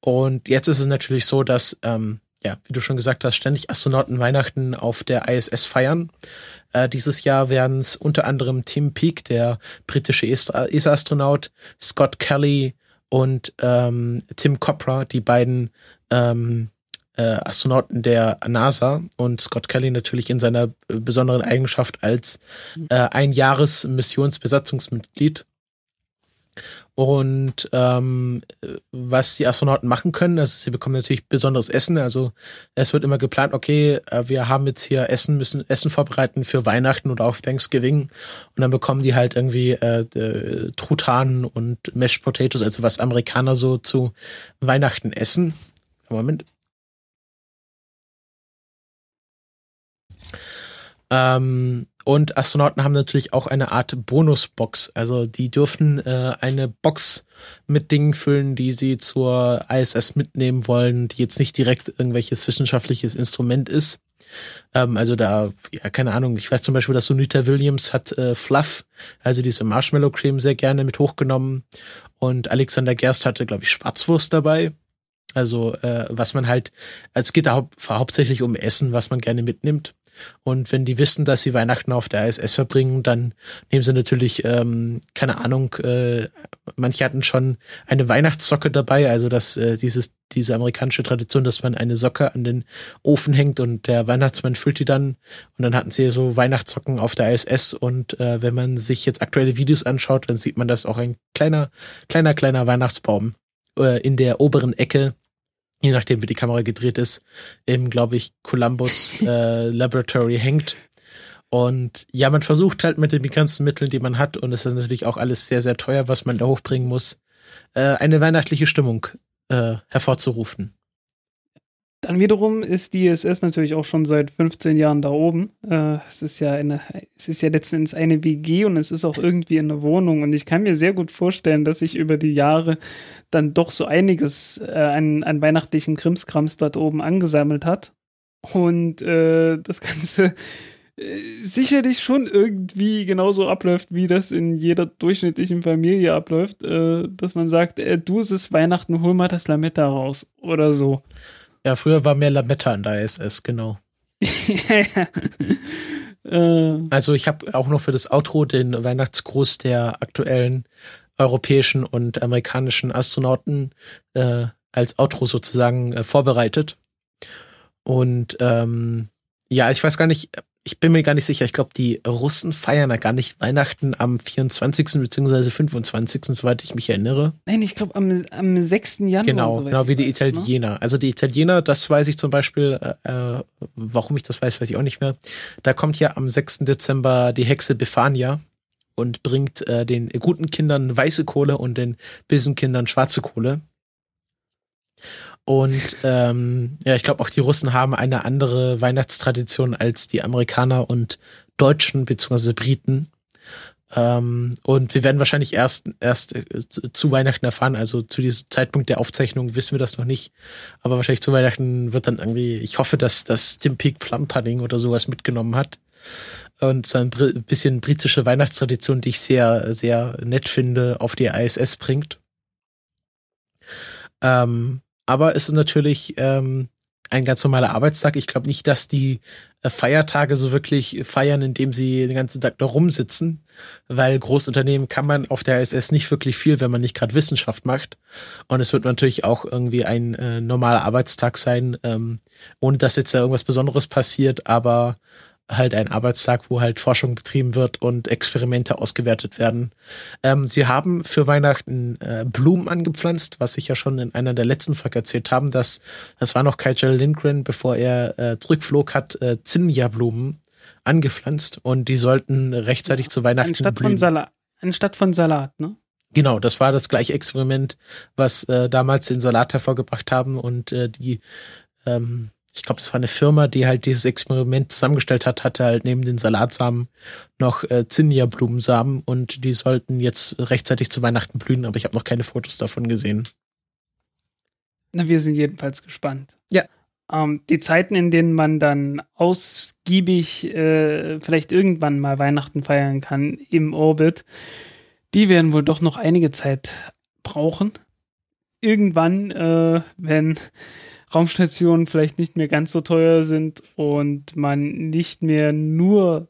Und jetzt ist es natürlich so, dass ähm, ja, wie du schon gesagt hast, ständig Astronauten Weihnachten auf der ISS feiern. Äh, dieses Jahr werden es unter anderem Tim Peake, der britische ESA-Astronaut, Scott Kelly und ähm, Tim Copra, die beiden ähm, äh, Astronauten der NASA und Scott Kelly natürlich in seiner besonderen Eigenschaft als äh, ein Jahres Missionsbesatzungsmitglied Und ähm, was die Astronauten machen können, also sie bekommen natürlich besonderes Essen. Also es wird immer geplant, okay, äh, wir haben jetzt hier Essen, müssen Essen vorbereiten für Weihnachten oder auch Thanksgiving. Und dann bekommen die halt irgendwie äh, äh, Truthahn und Mashed Potatoes, also was Amerikaner so zu Weihnachten essen. Moment. Ähm, und Astronauten haben natürlich auch eine Art Bonusbox. Also die dürfen äh, eine Box mit Dingen füllen, die sie zur ISS mitnehmen wollen, die jetzt nicht direkt irgendwelches wissenschaftliches Instrument ist. Ähm, also da, ja, keine Ahnung, ich weiß zum Beispiel, dass Sunita Williams hat äh, Fluff, also diese Marshmallow Creme sehr gerne mit hochgenommen. Und Alexander Gerst hatte, glaube ich, Schwarzwurst dabei. Also äh, was man halt, es geht da hau hauptsächlich um Essen, was man gerne mitnimmt. Und wenn die wissen, dass sie Weihnachten auf der ISS verbringen, dann nehmen sie natürlich, ähm, keine Ahnung, äh, manche hatten schon eine Weihnachtssocke dabei, also dass äh, dieses, diese amerikanische Tradition, dass man eine Socke an den Ofen hängt und der Weihnachtsmann füllt die dann. Und dann hatten sie so Weihnachtssocken auf der ISS. Und äh, wenn man sich jetzt aktuelle Videos anschaut, dann sieht man, dass auch ein kleiner, kleiner, kleiner Weihnachtsbaum äh, in der oberen Ecke je nachdem wie die Kamera gedreht ist, im, glaube ich, Columbus äh, Laboratory hängt. Und ja, man versucht halt mit den begrenzten Mitteln, die man hat, und es ist natürlich auch alles sehr, sehr teuer, was man da hochbringen muss, äh, eine weihnachtliche Stimmung äh, hervorzurufen.
Dann wiederum ist die ISS natürlich auch schon seit 15 Jahren da oben. Äh, es ist ja eine, es ist ja letzten Endes eine WG und es ist auch irgendwie eine Wohnung. Und ich kann mir sehr gut vorstellen, dass sich über die Jahre dann doch so einiges äh, an, an weihnachtlichen Krimskrams dort oben angesammelt hat. Und äh, das Ganze äh, sicherlich schon irgendwie genauso abläuft, wie das in jeder durchschnittlichen Familie abläuft, äh, dass man sagt, äh, du es ist Weihnachten, hol mal das Lametta raus oder so.
Ja, früher war mehr Lametta an der ISS, genau.
Äh,
Also ich habe auch noch für das Outro den Weihnachtsgruß der aktuellen europäischen und amerikanischen Astronauten äh, als Outro sozusagen äh, vorbereitet. Und ähm, ja, ich weiß gar nicht, ich bin mir gar nicht sicher. Ich glaube, die Russen feiern ja gar nicht Weihnachten am 24. beziehungsweise 25., soweit ich mich erinnere.
nein, ich glaube am, am 6. Januar.
Genau, genau wie die
weiß, ne?
Italiener. Also die Italiener, das weiß ich zum Beispiel, äh, äh, warum ich das weiß, weiß ich auch nicht mehr. Da kommt ja am 6. Dezember die Hexe Befania und bringt äh, den guten Kindern weiße Kohle und den bösen Kindern schwarze Kohle. Und ähm, ja, ich glaube auch die Russen haben eine andere Weihnachtstradition als die Amerikaner und Deutschen beziehungsweise Briten. Ähm, und wir werden wahrscheinlich erst erst äh, zu, Weihnachten erfahren, also zu diesem Zeitpunkt der Aufzeichnung wissen wir das noch nicht. Aber wahrscheinlich zu Weihnachten wird dann irgendwie, ich hoffe, dass das Tim Peak Plum Pudding oder sowas mitgenommen hat. Und so ein bisschen britische Weihnachtstradition, die ich sehr, sehr nett finde, auf die ISS bringt. Ähm, aber es ist natürlich ähm, ein ganz normaler Arbeitstag. Ich glaube nicht, dass die äh, Feiertage so wirklich feiern, indem sie den ganzen Tag da rumsitzen, weil Großunternehmen kann man auf der ISS nicht wirklich viel, wenn man nicht gerade Wissenschaft macht. Und es wird natürlich auch irgendwie ein äh, normaler Arbeitstag sein, ähm, ohne dass jetzt da irgendwas Besonderes passiert, aber halt ein Arbeitstag, wo halt Forschung betrieben wird und Experimente ausgewertet werden. Ähm, sie haben für Weihnachten äh, Blumen angepflanzt, was ich ja schon in einer der letzten Folgen erzählt haben, dass das war noch Kajal Lindgren, bevor er äh, zurückflog, hat äh, Zinnia-Blumen angepflanzt und die sollten rechtzeitig zu Weihnachten
Anstatt
blühen.
von, Salat, anstatt von Salat, ne?
Genau, das war das gleiche Experiment, was äh, damals den Salat hervorgebracht haben und äh, die, ähm, ich glaube, es war eine Firma, die halt dieses Experiment zusammengestellt hat, hatte halt neben den Salatsamen noch äh, Zinnia-Blumensamen und die sollten jetzt rechtzeitig zu Weihnachten blühen, aber ich habe noch keine Fotos davon gesehen.
Na, wir sind jedenfalls gespannt.
Ja.
Ähm, die Zeiten, in denen man dann ausgiebig äh, vielleicht irgendwann mal Weihnachten feiern kann im Orbit, die werden wohl doch noch einige Zeit brauchen. Irgendwann, äh, wenn Raumstationen vielleicht nicht mehr ganz so teuer sind und man nicht mehr nur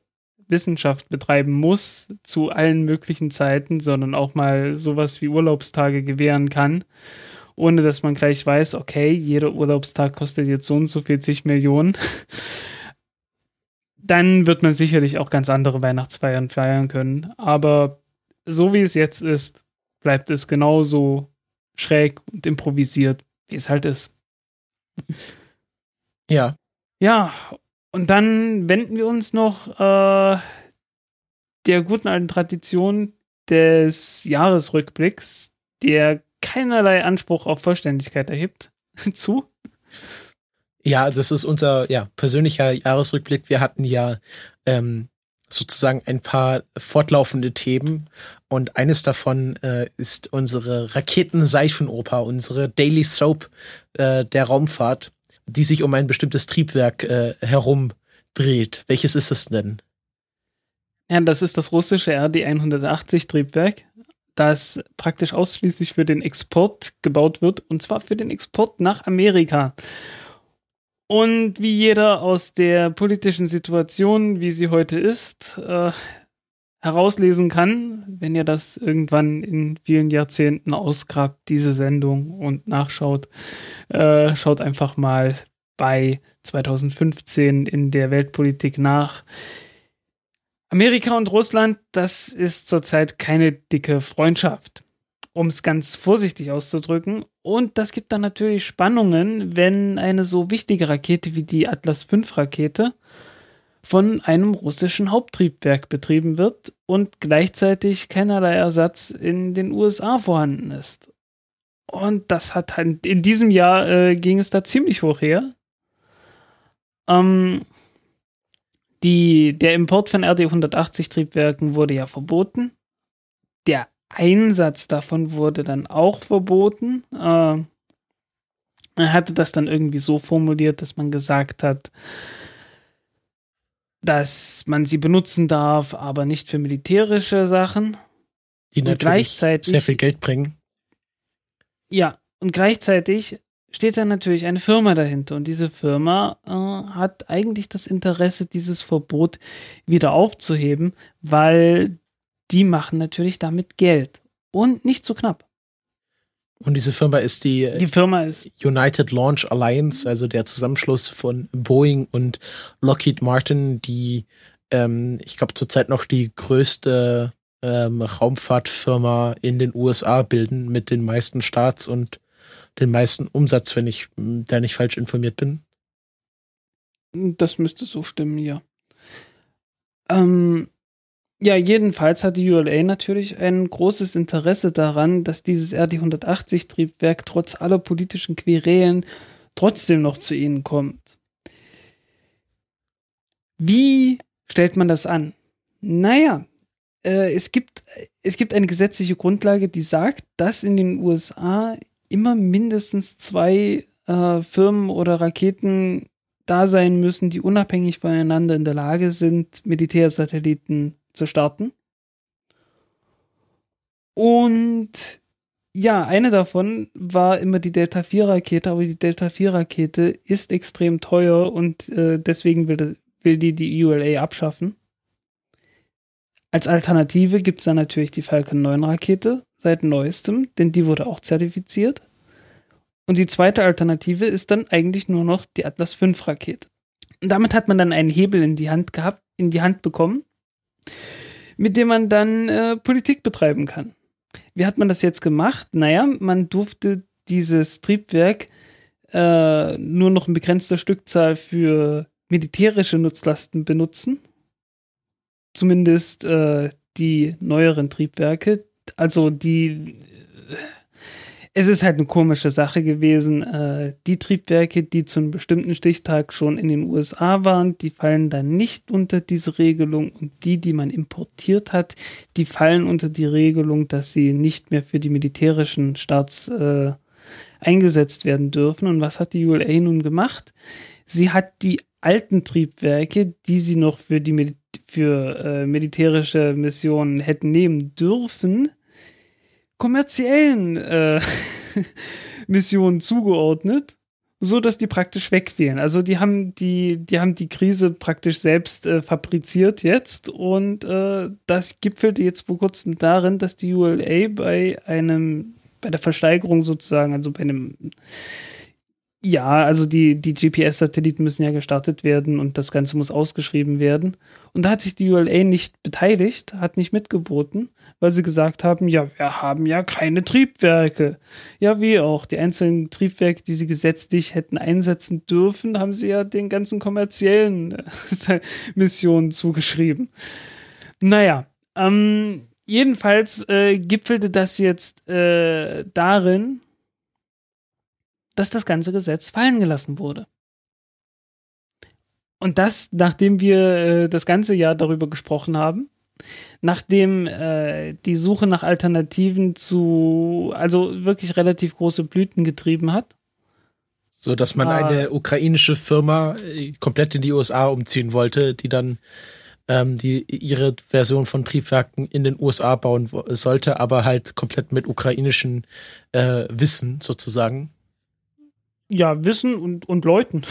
Wissenschaft betreiben muss zu allen möglichen Zeiten, sondern auch mal sowas wie Urlaubstage gewähren kann, ohne dass man gleich weiß, okay, jeder Urlaubstag kostet jetzt so und so 40 Millionen. Dann wird man sicherlich auch ganz andere Weihnachtsfeiern feiern können. Aber so wie es jetzt ist, bleibt es genauso schräg und improvisiert, wie es halt ist.
Ja.
Ja, und dann wenden wir uns noch äh, der guten alten Tradition des Jahresrückblicks, der keinerlei Anspruch auf Vollständigkeit erhebt, zu.
Ja, das ist unser ja, persönlicher Jahresrückblick. Wir hatten ja ähm, sozusagen ein paar fortlaufende Themen und eines davon äh, ist unsere Raketenseifenoper, unsere Daily Soap äh, der Raumfahrt, die sich um ein bestimmtes Triebwerk äh, herum dreht. Welches ist es denn?
Ja, das ist das russische RD-180-Triebwerk, das praktisch ausschließlich für den Export gebaut wird, und zwar für den Export nach Amerika. Und wie jeder aus der politischen Situation, wie sie heute ist, äh, herauslesen kann, wenn ihr das irgendwann in vielen Jahrzehnten ausgrabt, diese Sendung und nachschaut, äh, schaut einfach mal bei 2015 in der Weltpolitik nach. Amerika und Russland, das ist zurzeit keine dicke Freundschaft, um es ganz vorsichtig auszudrücken. Und das gibt dann natürlich Spannungen, wenn eine so wichtige Rakete wie die Atlas V Rakete von einem russischen Haupttriebwerk betrieben wird und gleichzeitig keinerlei Ersatz in den USA vorhanden ist. Und das hat halt, in diesem Jahr äh, ging es da ziemlich hoch her. Ähm, die, der Import von RD-180 Triebwerken wurde ja verboten. Der Einsatz davon wurde dann auch verboten. Äh, er hatte das dann irgendwie so formuliert, dass man gesagt hat, dass man sie benutzen darf, aber nicht für militärische Sachen.
Die natürlich
gleichzeitig,
sehr viel Geld bringen.
Ja, und gleichzeitig steht da natürlich eine Firma dahinter. Und diese Firma äh, hat eigentlich das Interesse, dieses Verbot wieder aufzuheben, weil die machen natürlich damit Geld. Und nicht zu so knapp.
Und diese Firma ist die,
die Firma ist
United Launch Alliance, also der Zusammenschluss von Boeing und Lockheed Martin, die, ähm, ich glaube, zurzeit noch die größte ähm, Raumfahrtfirma in den USA bilden, mit den meisten Starts und den meisten Umsatz, wenn ich da nicht falsch informiert bin.
Das müsste so stimmen, ja. Ähm, ja, jedenfalls hat die ULA natürlich ein großes Interesse daran, dass dieses RD-180-Triebwerk trotz aller politischen Querelen trotzdem noch zu ihnen kommt. Wie stellt man das an? Naja, äh, es, gibt, es gibt eine gesetzliche Grundlage, die sagt, dass in den USA immer mindestens zwei äh, Firmen oder Raketen da sein müssen, die unabhängig voneinander in der Lage sind, Militärsatelliten zu starten. Und ja, eine davon war immer die Delta 4 Rakete, aber die Delta 4 Rakete ist extrem teuer und äh, deswegen will, das, will die die ULA abschaffen. Als Alternative gibt es dann natürlich die Falcon 9 Rakete seit neuestem, denn die wurde auch zertifiziert. Und die zweite Alternative ist dann eigentlich nur noch die Atlas 5 Rakete. Und damit hat man dann einen Hebel in die Hand gehabt, in die Hand bekommen, mit dem man dann äh, Politik betreiben kann. Wie hat man das jetzt gemacht? Naja, man durfte dieses Triebwerk äh, nur noch in begrenzter Stückzahl für militärische Nutzlasten benutzen. Zumindest äh, die neueren Triebwerke. Also die es ist halt eine komische Sache gewesen. Äh, die Triebwerke, die zu einem bestimmten Stichtag schon in den USA waren, die fallen dann nicht unter diese Regelung und die, die man importiert hat, die fallen unter die Regelung, dass sie nicht mehr für die militärischen Starts äh, eingesetzt werden dürfen. Und was hat die ULA nun gemacht? Sie hat die alten Triebwerke, die sie noch für die Mil für äh, militärische Missionen hätten nehmen dürfen, kommerziellen äh, Missionen zugeordnet, so dass die praktisch wegfielen. Also die haben die, die haben die Krise praktisch selbst äh, fabriziert jetzt und äh, das gipfelte jetzt vor kurzem darin, dass die ULA bei einem, bei der Versteigerung sozusagen, also bei einem Ja, also die, die GPS-Satelliten müssen ja gestartet werden und das Ganze muss ausgeschrieben werden. Und da hat sich die ULA nicht beteiligt, hat nicht mitgeboten, weil sie gesagt haben, ja, wir haben ja keine Triebwerke. Ja, wie auch. Die einzelnen Triebwerke, die sie gesetzlich hätten einsetzen dürfen, haben sie ja den ganzen kommerziellen äh, Missionen zugeschrieben. Naja, ähm, jedenfalls äh, gipfelte das jetzt äh, darin, dass das ganze Gesetz fallen gelassen wurde. Und das, nachdem wir äh, das ganze Jahr darüber gesprochen haben, nachdem äh, die Suche nach Alternativen zu, also wirklich relativ große Blüten getrieben hat.
So dass man ah. eine ukrainische Firma äh, komplett in die USA umziehen wollte, die dann ähm, die ihre Version von Triebwerken in den USA bauen sollte, aber halt komplett mit ukrainischen äh, Wissen sozusagen
ja, Wissen und, und Leuten.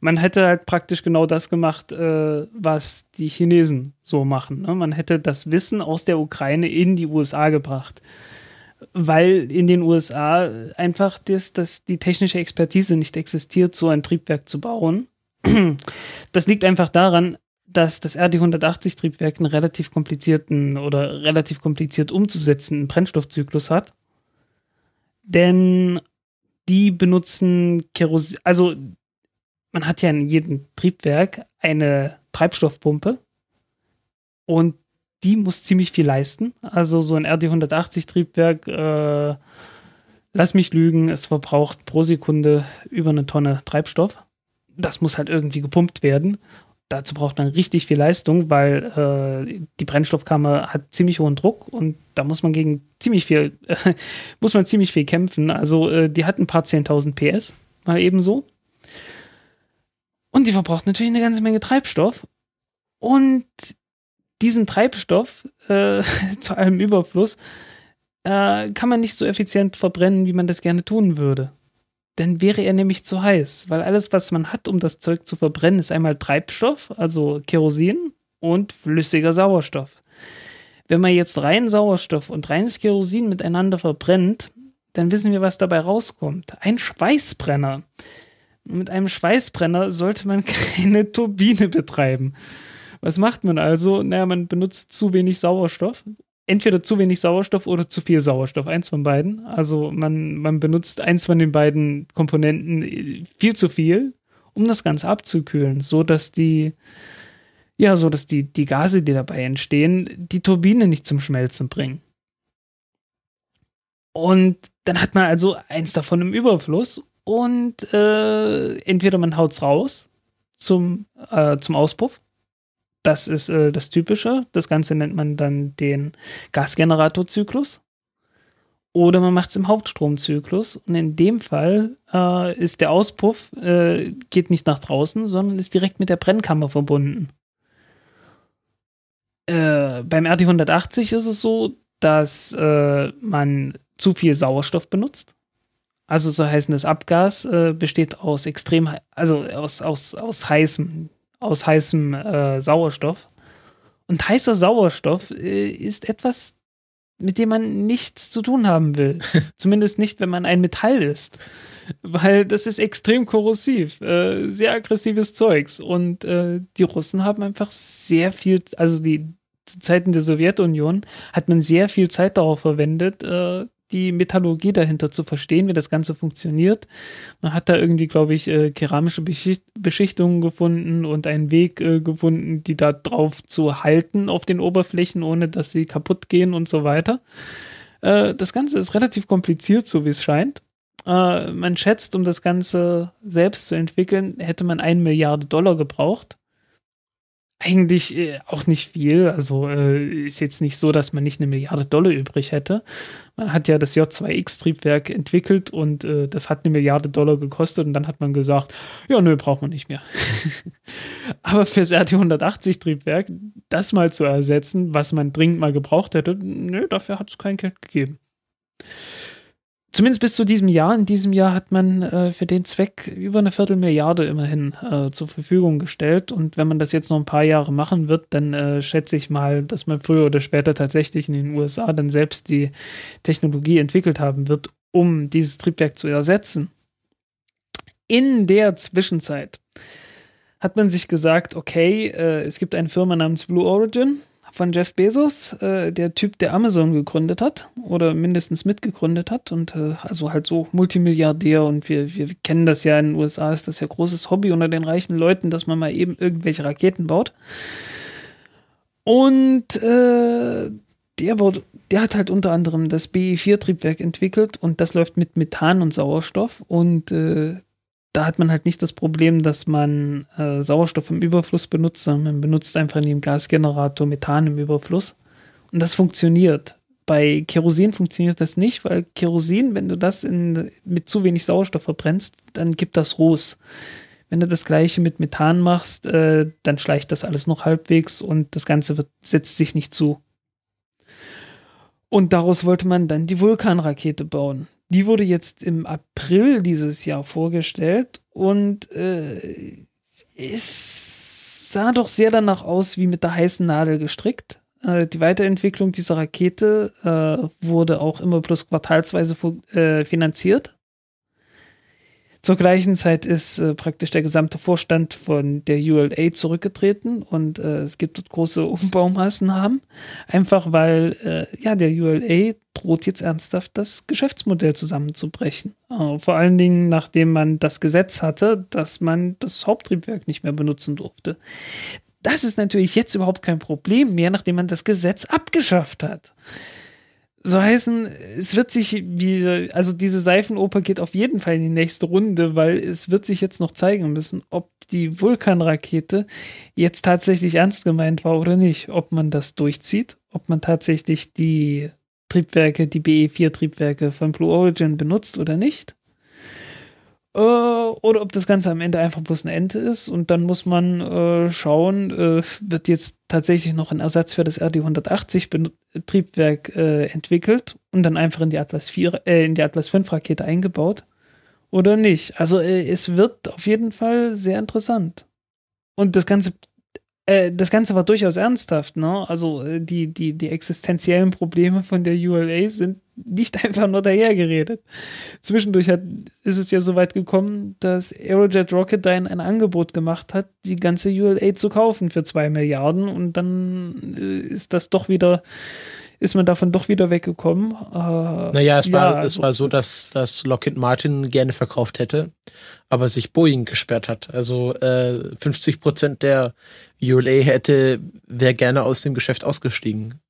Man hätte halt praktisch genau das gemacht, äh, was die Chinesen so machen. Ne? Man hätte das Wissen aus der Ukraine in die USA gebracht. Weil in den USA einfach das, das, die technische Expertise nicht existiert, so ein Triebwerk zu bauen. Das liegt einfach daran, dass das RD-180-Triebwerk einen relativ komplizierten oder relativ kompliziert umzusetzenden Brennstoffzyklus hat. Denn die benutzen Kerosin, also man hat ja in jedem Triebwerk eine Treibstoffpumpe und die muss ziemlich viel leisten. Also so ein RD180 Triebwerk, äh, lass mich lügen, es verbraucht pro Sekunde über eine Tonne Treibstoff. Das muss halt irgendwie gepumpt werden dazu braucht man richtig viel Leistung, weil äh, die Brennstoffkammer hat ziemlich hohen Druck und da muss man gegen ziemlich viel, äh, muss man ziemlich viel kämpfen. Also äh, die hat ein paar 10.000 PS, mal ebenso. Und die verbraucht natürlich eine ganze Menge Treibstoff. Und diesen Treibstoff äh, zu allem Überfluss äh, kann man nicht so effizient verbrennen, wie man das gerne tun würde dann wäre er nämlich zu heiß, weil alles, was man hat, um das Zeug zu verbrennen, ist einmal Treibstoff, also Kerosin und flüssiger Sauerstoff. Wenn man jetzt rein Sauerstoff und reines Kerosin miteinander verbrennt, dann wissen wir, was dabei rauskommt. Ein Schweißbrenner. Mit einem Schweißbrenner sollte man keine Turbine betreiben. Was macht man also? Naja, man benutzt zu wenig Sauerstoff entweder zu wenig Sauerstoff oder zu viel Sauerstoff, eins von beiden. Also man, man benutzt eins von den beiden Komponenten viel zu viel, um das Ganze abzukühlen, so dass die, ja, so dass die, die Gase, die dabei entstehen, die Turbine nicht zum Schmelzen bringen. Und dann hat man also eins davon im Überfluss und äh, entweder man haut es raus zum, äh, zum Auspuff das ist äh, das Typische. Das Ganze nennt man dann den Gasgeneratorzyklus. Oder man macht es im Hauptstromzyklus. Und in dem Fall äh, ist der Auspuff, äh, geht nicht nach draußen, sondern ist direkt mit der Brennkammer verbunden. Äh, beim RT180 ist es so, dass äh, man zu viel Sauerstoff benutzt. Also so heißen das Abgas äh, besteht aus extrem, also aus, aus, aus heißem aus heißem äh, Sauerstoff. Und heißer Sauerstoff äh, ist etwas, mit dem man nichts zu tun haben will. Zumindest nicht, wenn man ein Metall ist. Weil das ist extrem korrosiv, äh, sehr aggressives Zeugs. Und äh, die Russen haben einfach sehr viel, also die zu Zeiten der Sowjetunion hat man sehr viel Zeit darauf verwendet, äh, die Metallurgie dahinter zu verstehen, wie das Ganze funktioniert. Man hat da irgendwie, glaube ich, äh, keramische Beschicht Beschichtungen gefunden und einen Weg äh, gefunden, die da drauf zu halten auf den Oberflächen, ohne dass sie kaputt gehen und so weiter. Äh, das Ganze ist relativ kompliziert, so wie es scheint. Äh, man schätzt, um das Ganze selbst zu entwickeln, hätte man eine Milliarde Dollar gebraucht eigentlich äh, auch nicht viel. Also äh, ist jetzt nicht so, dass man nicht eine Milliarde Dollar übrig hätte. Man hat ja das J2X-Triebwerk entwickelt und äh, das hat eine Milliarde Dollar gekostet und dann hat man gesagt, ja, nö, braucht man nicht mehr. Aber fürs RT180-Triebwerk, das mal zu ersetzen, was man dringend mal gebraucht hätte, nö, dafür hat es kein Geld gegeben. Zumindest bis zu diesem Jahr. In diesem Jahr hat man äh, für den Zweck über eine Viertelmilliarde immerhin äh, zur Verfügung gestellt. Und wenn man das jetzt noch ein paar Jahre machen wird, dann äh, schätze ich mal, dass man früher oder später tatsächlich in den USA dann selbst die Technologie entwickelt haben wird, um dieses Triebwerk zu ersetzen. in der Zwischenzeit hat man sich gesagt, okay, äh, es gibt eine Firma namens Blue Origin von Jeff Bezos, äh, der Typ, der Amazon gegründet hat oder mindestens mitgegründet hat und äh, also halt so Multimilliardär und wir, wir kennen das ja in den USA, ist das ja großes Hobby unter den reichen Leuten, dass man mal eben irgendwelche Raketen baut. Und äh, der, baut, der hat halt unter anderem das BE4-Triebwerk entwickelt und das läuft mit Methan und Sauerstoff und äh, da hat man halt nicht das Problem, dass man äh, Sauerstoff im Überfluss benutzt, sondern man benutzt einfach in dem Gasgenerator Methan im Überfluss. Und das funktioniert. Bei Kerosin funktioniert das nicht, weil Kerosin, wenn du das in, mit zu wenig Sauerstoff verbrennst, dann gibt das Ruß. Wenn du das gleiche mit Methan machst, äh, dann schleicht das alles noch halbwegs und das Ganze wird, setzt sich nicht zu. Und daraus wollte man dann die Vulkanrakete bauen. Die wurde jetzt im April dieses Jahr vorgestellt und äh, es sah doch sehr danach aus wie mit der heißen Nadel gestrickt. Äh, die Weiterentwicklung dieser Rakete äh, wurde auch immer bloß quartalsweise äh, finanziert. Zur gleichen Zeit ist äh, praktisch der gesamte Vorstand von der ULA zurückgetreten und äh, es gibt dort große Umbaumaßnahmen, einfach weil äh, ja der ULA droht jetzt ernsthaft das Geschäftsmodell zusammenzubrechen. Äh, vor allen Dingen, nachdem man das Gesetz hatte, dass man das Haupttriebwerk nicht mehr benutzen durfte. Das ist natürlich jetzt überhaupt kein Problem mehr, nachdem man das Gesetz abgeschafft hat so heißen, es wird sich wie, also diese Seifenoper geht auf jeden Fall in die nächste Runde, weil es wird sich jetzt noch zeigen müssen, ob die Vulkanrakete jetzt tatsächlich ernst gemeint war oder nicht, ob man das durchzieht, ob man tatsächlich die Triebwerke, die BE4-Triebwerke von Blue Origin benutzt oder nicht. Äh, oder ob das Ganze am Ende einfach bloß eine Ente ist und dann muss man äh, schauen, äh, wird jetzt tatsächlich noch ein Ersatz für das RD-180 Triebwerk äh, entwickelt und dann einfach in die Atlas 4, äh, in die Atlas 5 Rakete eingebaut oder nicht. Also es wird auf jeden Fall sehr interessant. Und das Ganze das Ganze war durchaus ernsthaft, ne? Also die, die, die existenziellen Probleme von der ULA sind nicht einfach nur dahergeredet. Zwischendurch hat, ist es ja so weit gekommen, dass Aerojet Rocketdyne ein Angebot gemacht hat, die ganze ULA zu kaufen für zwei Milliarden und dann äh, ist das doch wieder ist man davon doch wieder weggekommen. Äh,
naja, es war, ja, es war so, dass, dass Lockheed Martin gerne verkauft hätte, aber sich Boeing gesperrt hat. Also äh, 50 Prozent der ULA hätte, wäre gerne aus dem Geschäft ausgestiegen.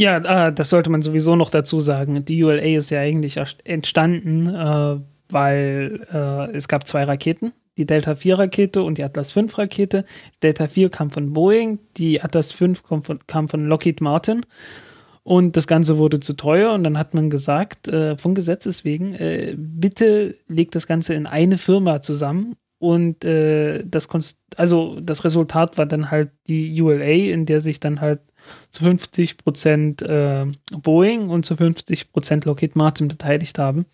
Ja, äh, das sollte man sowieso noch dazu sagen. Die ULA ist ja eigentlich entstanden, äh, weil äh, es gab zwei Raketen die Delta 4 Rakete und die Atlas 5 Rakete. Delta 4 kam von Boeing, die Atlas 5 kam von, kam von Lockheed Martin. Und das Ganze wurde zu teuer und dann hat man gesagt, äh, von Gesetzes wegen, äh, bitte legt das Ganze in eine Firma zusammen. Und äh, das, also das Resultat war dann halt die ULA, in der sich dann halt zu 50 Prozent äh, Boeing und zu 50 Prozent Lockheed Martin beteiligt haben.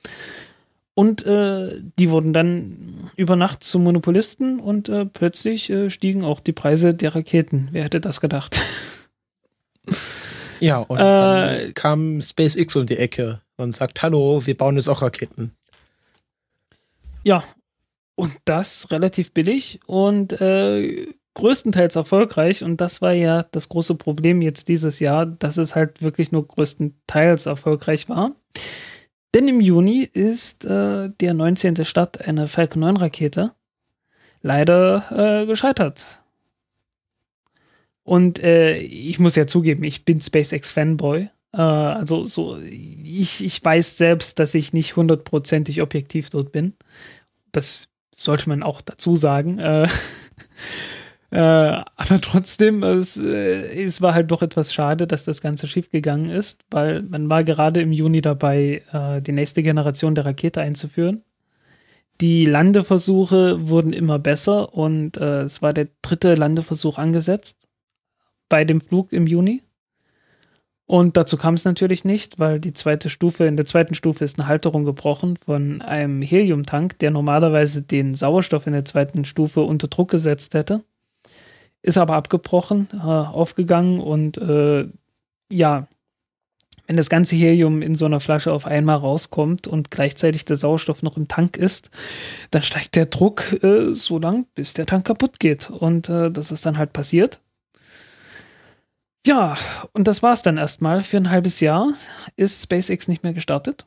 Und äh, die wurden dann über Nacht zu Monopolisten und äh, plötzlich äh, stiegen auch die Preise der Raketen. Wer hätte das gedacht?
Ja, und dann äh, kam SpaceX um die Ecke und sagt, hallo, wir bauen jetzt auch Raketen.
Ja, und das relativ billig und äh, größtenteils erfolgreich. Und das war ja das große Problem jetzt dieses Jahr, dass es halt wirklich nur größtenteils erfolgreich war. Denn im Juni ist äh, der 19. Start einer Falcon 9 Rakete leider äh, gescheitert. Und äh, ich muss ja zugeben, ich bin SpaceX-Fanboy. Äh, also so, ich, ich weiß selbst, dass ich nicht hundertprozentig objektiv dort bin. Das sollte man auch dazu sagen. Äh, Äh, aber trotzdem, es, äh, es war halt doch etwas schade, dass das Ganze schiefgegangen ist, weil man war gerade im Juni dabei, äh, die nächste Generation der Rakete einzuführen. Die Landeversuche wurden immer besser und äh, es war der dritte Landeversuch angesetzt bei dem Flug im Juni. Und dazu kam es natürlich nicht, weil die zweite Stufe, in der zweiten Stufe ist eine Halterung gebrochen von einem Heliumtank, der normalerweise den Sauerstoff in der zweiten Stufe unter Druck gesetzt hätte ist aber abgebrochen, äh, aufgegangen und äh, ja, wenn das ganze Helium in so einer Flasche auf einmal rauskommt und gleichzeitig der Sauerstoff noch im Tank ist, dann steigt der Druck äh, so lang, bis der Tank kaputt geht. Und äh, das ist dann halt passiert. Ja, und das war's dann erstmal. Für ein halbes Jahr ist SpaceX nicht mehr gestartet.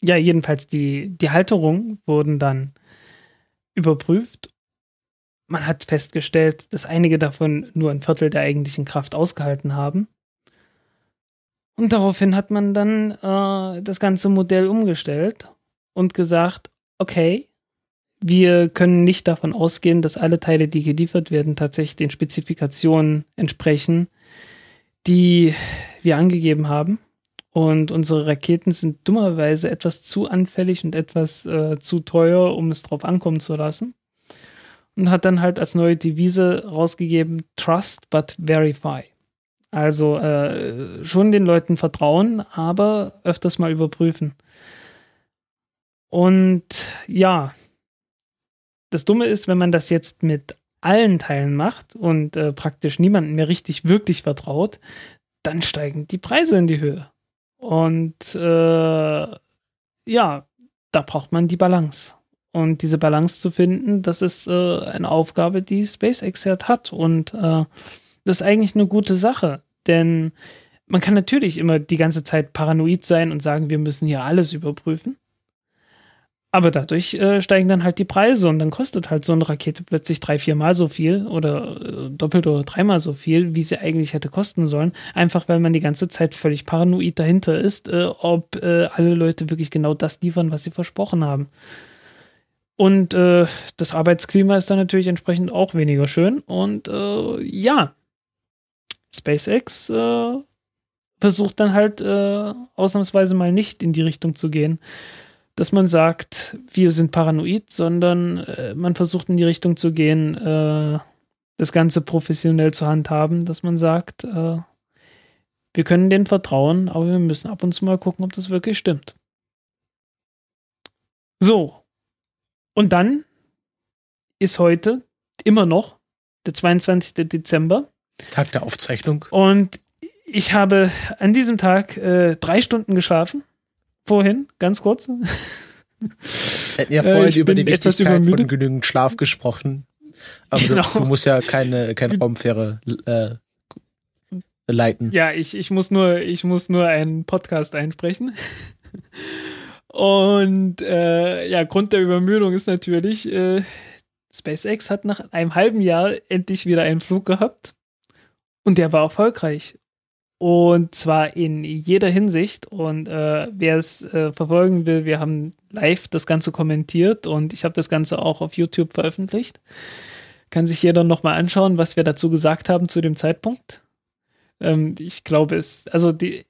Ja, jedenfalls die, die Halterungen wurden dann überprüft. Man hat festgestellt, dass einige davon nur ein Viertel der eigentlichen Kraft ausgehalten haben. Und daraufhin hat man dann äh, das ganze Modell umgestellt und gesagt, okay, wir können nicht davon ausgehen, dass alle Teile, die geliefert werden, tatsächlich den Spezifikationen entsprechen, die wir angegeben haben. Und unsere Raketen sind dummerweise etwas zu anfällig und etwas äh, zu teuer, um es drauf ankommen zu lassen. Und hat dann halt als neue Devise rausgegeben, Trust but Verify. Also äh, schon den Leuten vertrauen, aber öfters mal überprüfen. Und ja, das Dumme ist, wenn man das jetzt mit allen Teilen macht und äh, praktisch niemandem mehr richtig wirklich vertraut, dann steigen die Preise in die Höhe. Und äh, ja, da braucht man die Balance. Und diese Balance zu finden, das ist äh, eine Aufgabe, die SpaceX hat. Und äh, das ist eigentlich eine gute Sache, denn man kann natürlich immer die ganze Zeit paranoid sein und sagen, wir müssen hier alles überprüfen. Aber dadurch äh, steigen dann halt die Preise und dann kostet halt so eine Rakete plötzlich drei, viermal so viel oder äh, doppelt oder dreimal so viel, wie sie eigentlich hätte kosten sollen. Einfach weil man die ganze Zeit völlig paranoid dahinter ist, äh, ob äh, alle Leute wirklich genau das liefern, was sie versprochen haben. Und äh, das Arbeitsklima ist dann natürlich entsprechend auch weniger schön. Und äh, ja, SpaceX versucht dann halt ausnahmsweise mal nicht in die Richtung zu gehen dass man sagt, wir sind paranoid, sondern äh, man versucht in die Richtung zu gehen, äh, das Ganze professionell zu handhaben, dass man sagt, äh, wir können denen vertrauen, aber wir müssen ab und zu mal gucken, ob das wirklich stimmt. So. Und dann ist heute immer noch der 22. Dezember.
Tag der Aufzeichnung.
Und ich habe an diesem Tag äh, drei Stunden geschlafen vorhin, ganz kurz.
Wir hätten ja vorhin äh, über die Wichtigkeit von genügend Schlaf gesprochen. Aber genau. du, du, musst ja keine, keine Raumfähre äh, leiten.
Ja, ich, ich, muss nur, ich muss nur einen Podcast einsprechen. Und äh, ja, Grund der Übermüdung ist natürlich, äh, SpaceX hat nach einem halben Jahr endlich wieder einen Flug gehabt. Und der war erfolgreich. Und zwar in jeder Hinsicht. Und äh, wer es äh, verfolgen will, wir haben live das Ganze kommentiert und ich habe das Ganze auch auf YouTube veröffentlicht. Kann sich jeder nochmal anschauen, was wir dazu gesagt haben zu dem Zeitpunkt. Ähm, ich glaube, es, also die,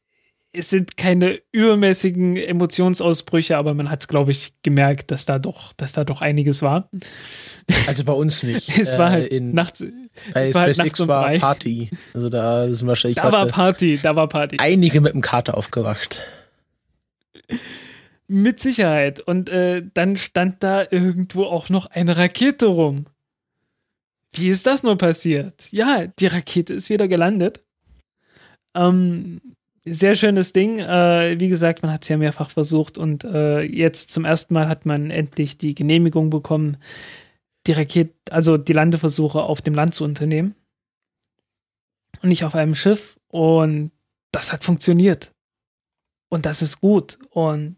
es sind keine übermäßigen Emotionsausbrüche, aber man hat es, glaube ich, gemerkt, dass da doch, dass da doch einiges war.
Also bei uns nicht.
es war halt äh, in, nachts.
Bei es war halt nachts um war drei. Party. Also da sind wahrscheinlich.
Da war Party, da war Party.
Einige mit dem Kater aufgewacht.
Mit Sicherheit. Und äh, dann stand da irgendwo auch noch eine Rakete rum. Wie ist das nur passiert? Ja, die Rakete ist wieder gelandet. Ähm, sehr schönes Ding. Äh, wie gesagt, man hat es ja mehrfach versucht und äh, jetzt zum ersten Mal hat man endlich die Genehmigung bekommen, die Rakete, also die Landeversuche auf dem Land zu unternehmen und nicht auf einem Schiff. Und das hat funktioniert. Und das ist gut. Und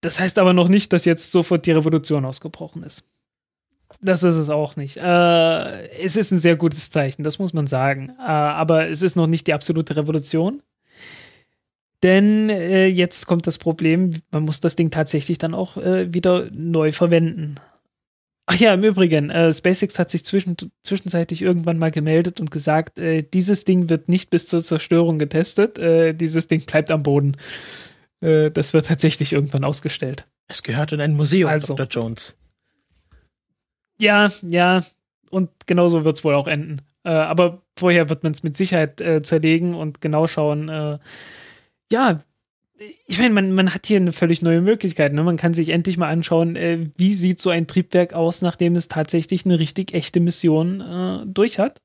das heißt aber noch nicht, dass jetzt sofort die Revolution ausgebrochen ist. Das ist es auch nicht. Äh, es ist ein sehr gutes Zeichen, das muss man sagen. Äh, aber es ist noch nicht die absolute Revolution. Denn äh, jetzt kommt das Problem, man muss das Ding tatsächlich dann auch äh, wieder neu verwenden. Ach ja, im Übrigen, äh, SpaceX hat sich zwischen, zwischenzeitlich irgendwann mal gemeldet und gesagt, äh, dieses Ding wird nicht bis zur Zerstörung getestet, dieses Ding bleibt am Boden. das wird tatsächlich irgendwann ausgestellt.
Es gehört in ein Museum, also, Dr. Jones.
Ja, ja. Und genauso wird es wohl auch enden. Äh, aber vorher wird man es mit Sicherheit äh, zerlegen und genau schauen. Äh, ja, ich meine, man, man hat hier eine völlig neue Möglichkeit. Ne? Man kann sich endlich mal anschauen, äh, wie sieht so ein Triebwerk aus, nachdem es tatsächlich eine richtig echte Mission äh, durch hat.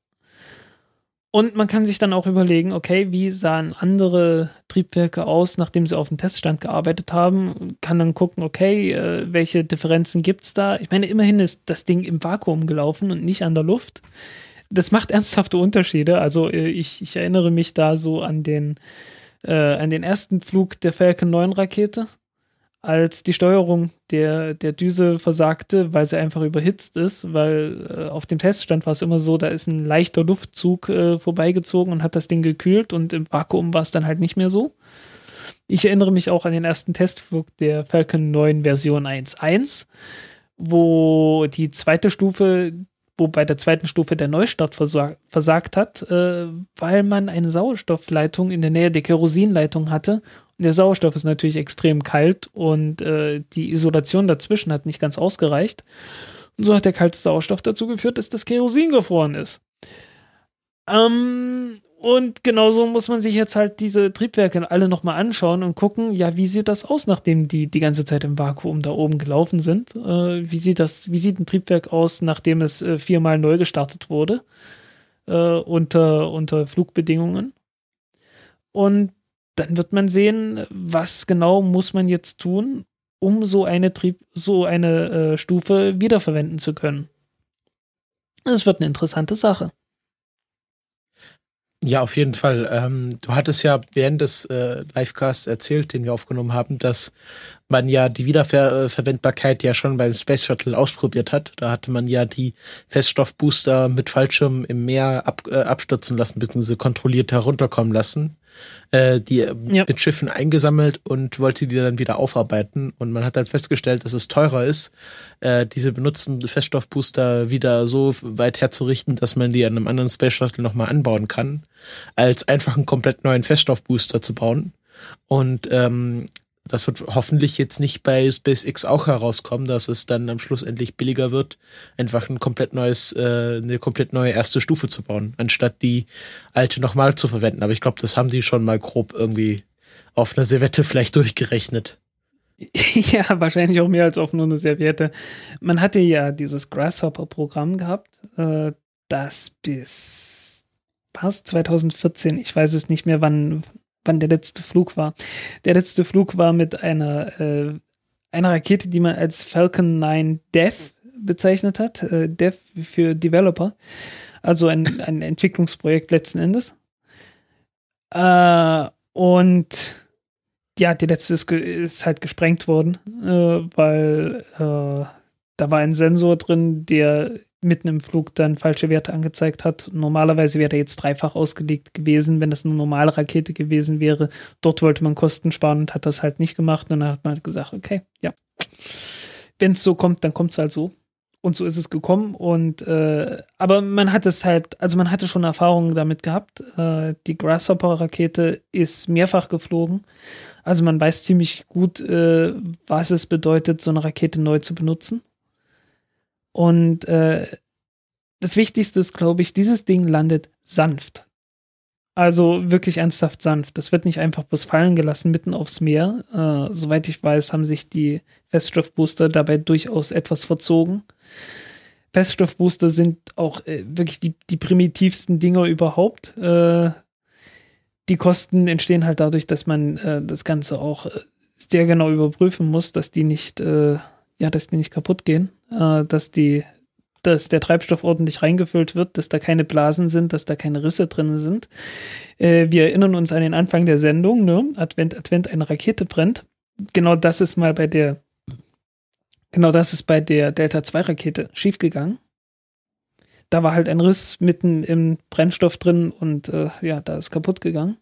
Und man kann sich dann auch überlegen, okay, wie sahen andere Triebwerke aus, nachdem sie auf dem Teststand gearbeitet haben? Kann dann gucken, okay, äh, welche Differenzen gibt es da? Ich meine, immerhin ist das Ding im Vakuum gelaufen und nicht an der Luft. Das macht ernsthafte Unterschiede. Also äh, ich, ich erinnere mich da so an den, äh, an den ersten Flug der Falcon 9 Rakete als die Steuerung der, der Düse versagte, weil sie einfach überhitzt ist, weil äh, auf dem Teststand war es immer so, da ist ein leichter Luftzug äh, vorbeigezogen und hat das Ding gekühlt und im Vakuum war es dann halt nicht mehr so. Ich erinnere mich auch an den ersten Testflug der Falcon 9 Version 1.1, wo die zweite Stufe, wo bei der zweiten Stufe der Neustart versagt hat, äh, weil man eine Sauerstoffleitung in der Nähe der Kerosinleitung hatte der Sauerstoff ist natürlich extrem kalt und äh, die Isolation dazwischen hat nicht ganz ausgereicht. Und so hat der kalte Sauerstoff dazu geführt, dass das Kerosin gefroren ist. Ähm, und genauso muss man sich jetzt halt diese Triebwerke alle nochmal anschauen und gucken, ja, wie sieht das aus, nachdem die die ganze Zeit im Vakuum da oben gelaufen sind? Äh, wie sieht das, wie sieht ein Triebwerk aus, nachdem es äh, viermal neu gestartet wurde? Äh, unter, unter Flugbedingungen. Und dann wird man sehen, was genau muss man jetzt tun, um so eine Trieb, so eine äh, Stufe wiederverwenden zu können. Es wird eine interessante Sache.
Ja, auf jeden Fall. Ähm, du hattest ja während des äh, Livecasts erzählt, den wir aufgenommen haben, dass man ja die Wiederverwendbarkeit ja schon beim Space Shuttle ausprobiert hat. Da hatte man ja die Feststoffbooster mit Fallschirm im Meer ab, äh, abstürzen lassen, beziehungsweise kontrolliert herunterkommen lassen äh, die ja. mit Schiffen eingesammelt und wollte die dann wieder aufarbeiten. Und man hat dann festgestellt, dass es teurer ist, äh, diese benutzten Feststoffbooster wieder so weit herzurichten, dass man die an einem anderen Space Shuttle nochmal anbauen kann, als einfach einen komplett neuen Feststoffbooster zu bauen. Und ähm, das wird hoffentlich jetzt nicht bei SpaceX auch herauskommen, dass es dann am Schluss endlich billiger wird, einfach ein komplett neues, äh, eine komplett neue erste Stufe zu bauen, anstatt die alte nochmal zu verwenden. Aber ich glaube, das haben die schon mal grob irgendwie auf einer Servette vielleicht durchgerechnet.
ja, wahrscheinlich auch mehr als auf nur eine Serviette. Man hatte ja dieses Grasshopper-Programm gehabt, äh, das bis fast 2014, ich weiß es nicht mehr, wann, wann der letzte Flug war. Der letzte Flug war mit einer, äh, einer Rakete, die man als Falcon 9 Dev bezeichnet hat. Äh, Dev für Developer. Also ein, ein Entwicklungsprojekt letzten Endes. Äh, und ja, die letzte ist, ist halt gesprengt worden, äh, weil äh, da war ein Sensor drin, der mitten im Flug dann falsche Werte angezeigt hat. Normalerweise wäre er jetzt dreifach ausgelegt gewesen, wenn das eine normale Rakete gewesen wäre. Dort wollte man Kosten sparen und hat das halt nicht gemacht. Und dann hat man halt gesagt, okay, ja, wenn es so kommt, dann kommt es halt so. Und so ist es gekommen. Und äh, aber man hat es halt, also man hatte schon Erfahrungen damit gehabt. Äh, die Grasshopper-Rakete ist mehrfach geflogen. Also man weiß ziemlich gut, äh, was es bedeutet, so eine Rakete neu zu benutzen. Und äh, das Wichtigste ist, glaube ich, dieses Ding landet sanft. Also wirklich ernsthaft sanft. Das wird nicht einfach bloß fallen gelassen mitten aufs Meer. Äh, soweit ich weiß, haben sich die Feststoffbooster dabei durchaus etwas verzogen. Feststoffbooster sind auch äh, wirklich die, die primitivsten Dinger überhaupt. Äh, die Kosten entstehen halt dadurch, dass man äh, das Ganze auch äh, sehr genau überprüfen muss, dass die nicht, äh, ja, dass die nicht kaputt gehen äh, dass die, dass der Treibstoff ordentlich reingefüllt wird, dass da keine Blasen sind, dass da keine Risse drin sind. Äh, wir erinnern uns an den Anfang der Sendung, ne? Advent, Advent, eine Rakete brennt. Genau das ist mal bei der, genau das ist bei der Delta 2 Rakete schiefgegangen. Da war halt ein Riss mitten im Brennstoff drin und äh, ja, da ist kaputt gegangen.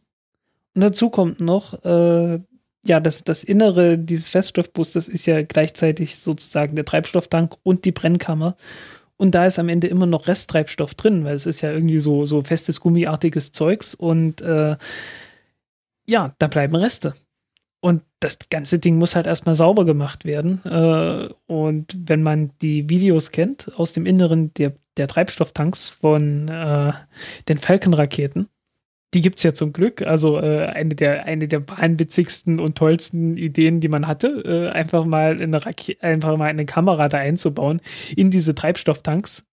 Und dazu kommt noch, äh, ja, das, das Innere dieses Feststoffboosters ist ja gleichzeitig sozusagen der Treibstofftank und die Brennkammer. Und da ist am Ende immer noch Resttreibstoff drin, weil es ist ja irgendwie so, so festes gummiartiges Zeugs und äh, ja, da bleiben Reste. Und das ganze Ding muss halt erstmal sauber gemacht werden. Äh, und wenn man die Videos kennt aus dem Inneren der, der Treibstofftanks von äh, den Falcon-Raketen, die gibt es ja zum Glück. Also äh, eine, der, eine der wahnwitzigsten und tollsten Ideen, die man hatte, äh, einfach, mal eine einfach mal eine Kamera da einzubauen in diese Treibstofftanks.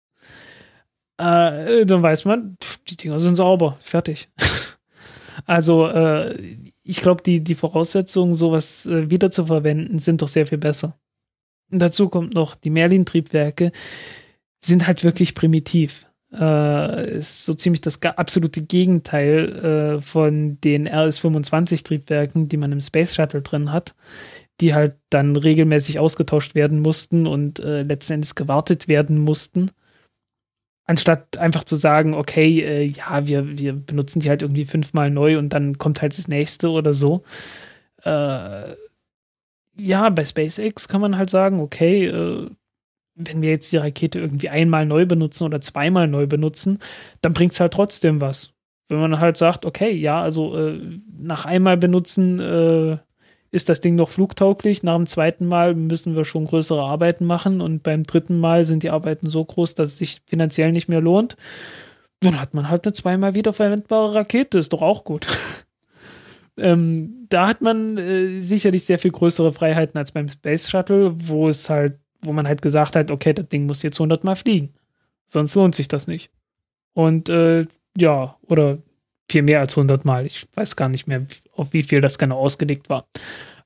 äh, dann weiß man, die Dinger sind sauber, fertig. also äh, ich glaube, die, die Voraussetzungen, sowas äh, wiederzuverwenden, sind doch sehr viel besser. Und dazu kommt noch, die Merlin-Triebwerke sind halt wirklich primitiv. Äh, ist so ziemlich das absolute Gegenteil äh, von den RS-25-Triebwerken, die man im Space Shuttle drin hat, die halt dann regelmäßig ausgetauscht werden mussten und äh, letzten Endes gewartet werden mussten. Anstatt einfach zu sagen, okay, äh, ja, wir, wir benutzen die halt irgendwie fünfmal neu und dann kommt halt das nächste oder so. Äh, ja, bei SpaceX kann man halt sagen, okay, äh, wenn wir jetzt die Rakete irgendwie einmal neu benutzen oder zweimal neu benutzen, dann bringt es halt trotzdem was. Wenn man halt sagt, okay, ja, also äh, nach einmal benutzen äh, ist das Ding noch flugtauglich, nach dem zweiten Mal müssen wir schon größere Arbeiten machen und beim dritten Mal sind die Arbeiten so groß, dass es sich finanziell nicht mehr lohnt. Dann hat man halt eine zweimal wiederverwendbare Rakete, ist doch auch gut. ähm, da hat man äh, sicherlich sehr viel größere Freiheiten als beim Space Shuttle, wo es halt wo man halt gesagt hat, okay, das Ding muss jetzt 100 Mal fliegen. Sonst lohnt sich das nicht. Und äh, ja, oder viel mehr als 100 Mal. Ich weiß gar nicht mehr, auf wie viel das genau ausgelegt war.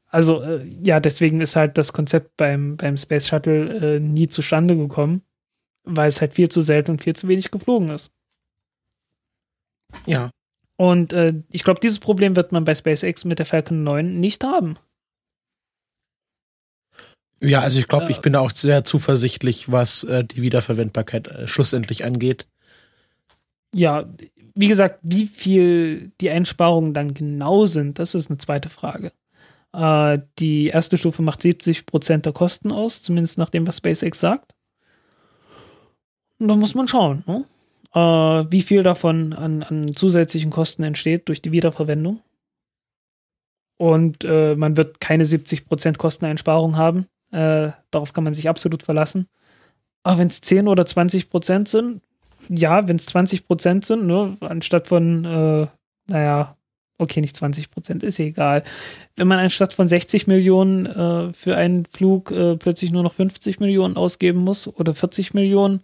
Also äh, ja, deswegen ist halt das Konzept beim, beim Space Shuttle äh, nie zustande gekommen, weil es halt viel zu selten und viel zu wenig geflogen ist.
Ja.
Und äh, ich glaube, dieses Problem wird man bei SpaceX mit der Falcon 9 nicht haben.
Ja, also ich glaube, ich bin da auch sehr zuversichtlich, was äh, die Wiederverwendbarkeit äh, schlussendlich angeht.
Ja, wie gesagt, wie viel die Einsparungen dann genau sind, das ist eine zweite Frage. Äh, die erste Stufe macht 70 Prozent der Kosten aus, zumindest nach dem, was SpaceX sagt. Und da muss man schauen, ne? äh, wie viel davon an, an, zusätzlichen Kosten entsteht durch die Wiederverwendung. Und äh, man wird keine 70 Prozent Kosteneinsparung haben. Äh, darauf kann man sich absolut verlassen. Aber wenn es 10 oder 20 Prozent sind, ja, wenn es 20 Prozent sind, ne, anstatt von, äh, naja, okay, nicht 20 Prozent, ist egal. Wenn man anstatt von 60 Millionen äh, für einen Flug äh, plötzlich nur noch 50 Millionen ausgeben muss oder 40 Millionen,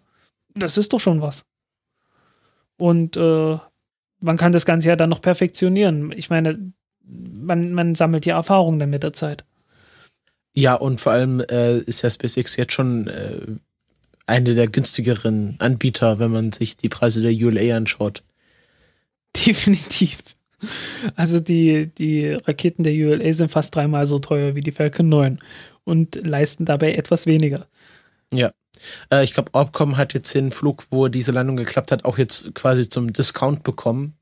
das ist doch schon was. Und äh, man kann das Ganze ja dann noch perfektionieren. Ich meine, man, man sammelt ja Erfahrung dann mit der Zeit.
Ja, und vor allem äh, ist ja SpaceX jetzt schon äh, eine der günstigeren Anbieter, wenn man sich die Preise der ULA anschaut.
Definitiv. Also die, die Raketen der ULA sind fast dreimal so teuer wie die Falcon 9 und leisten dabei etwas weniger.
Ja. Äh, ich glaube, Orbcom hat jetzt den Flug, wo diese Landung geklappt hat, auch jetzt quasi zum Discount bekommen.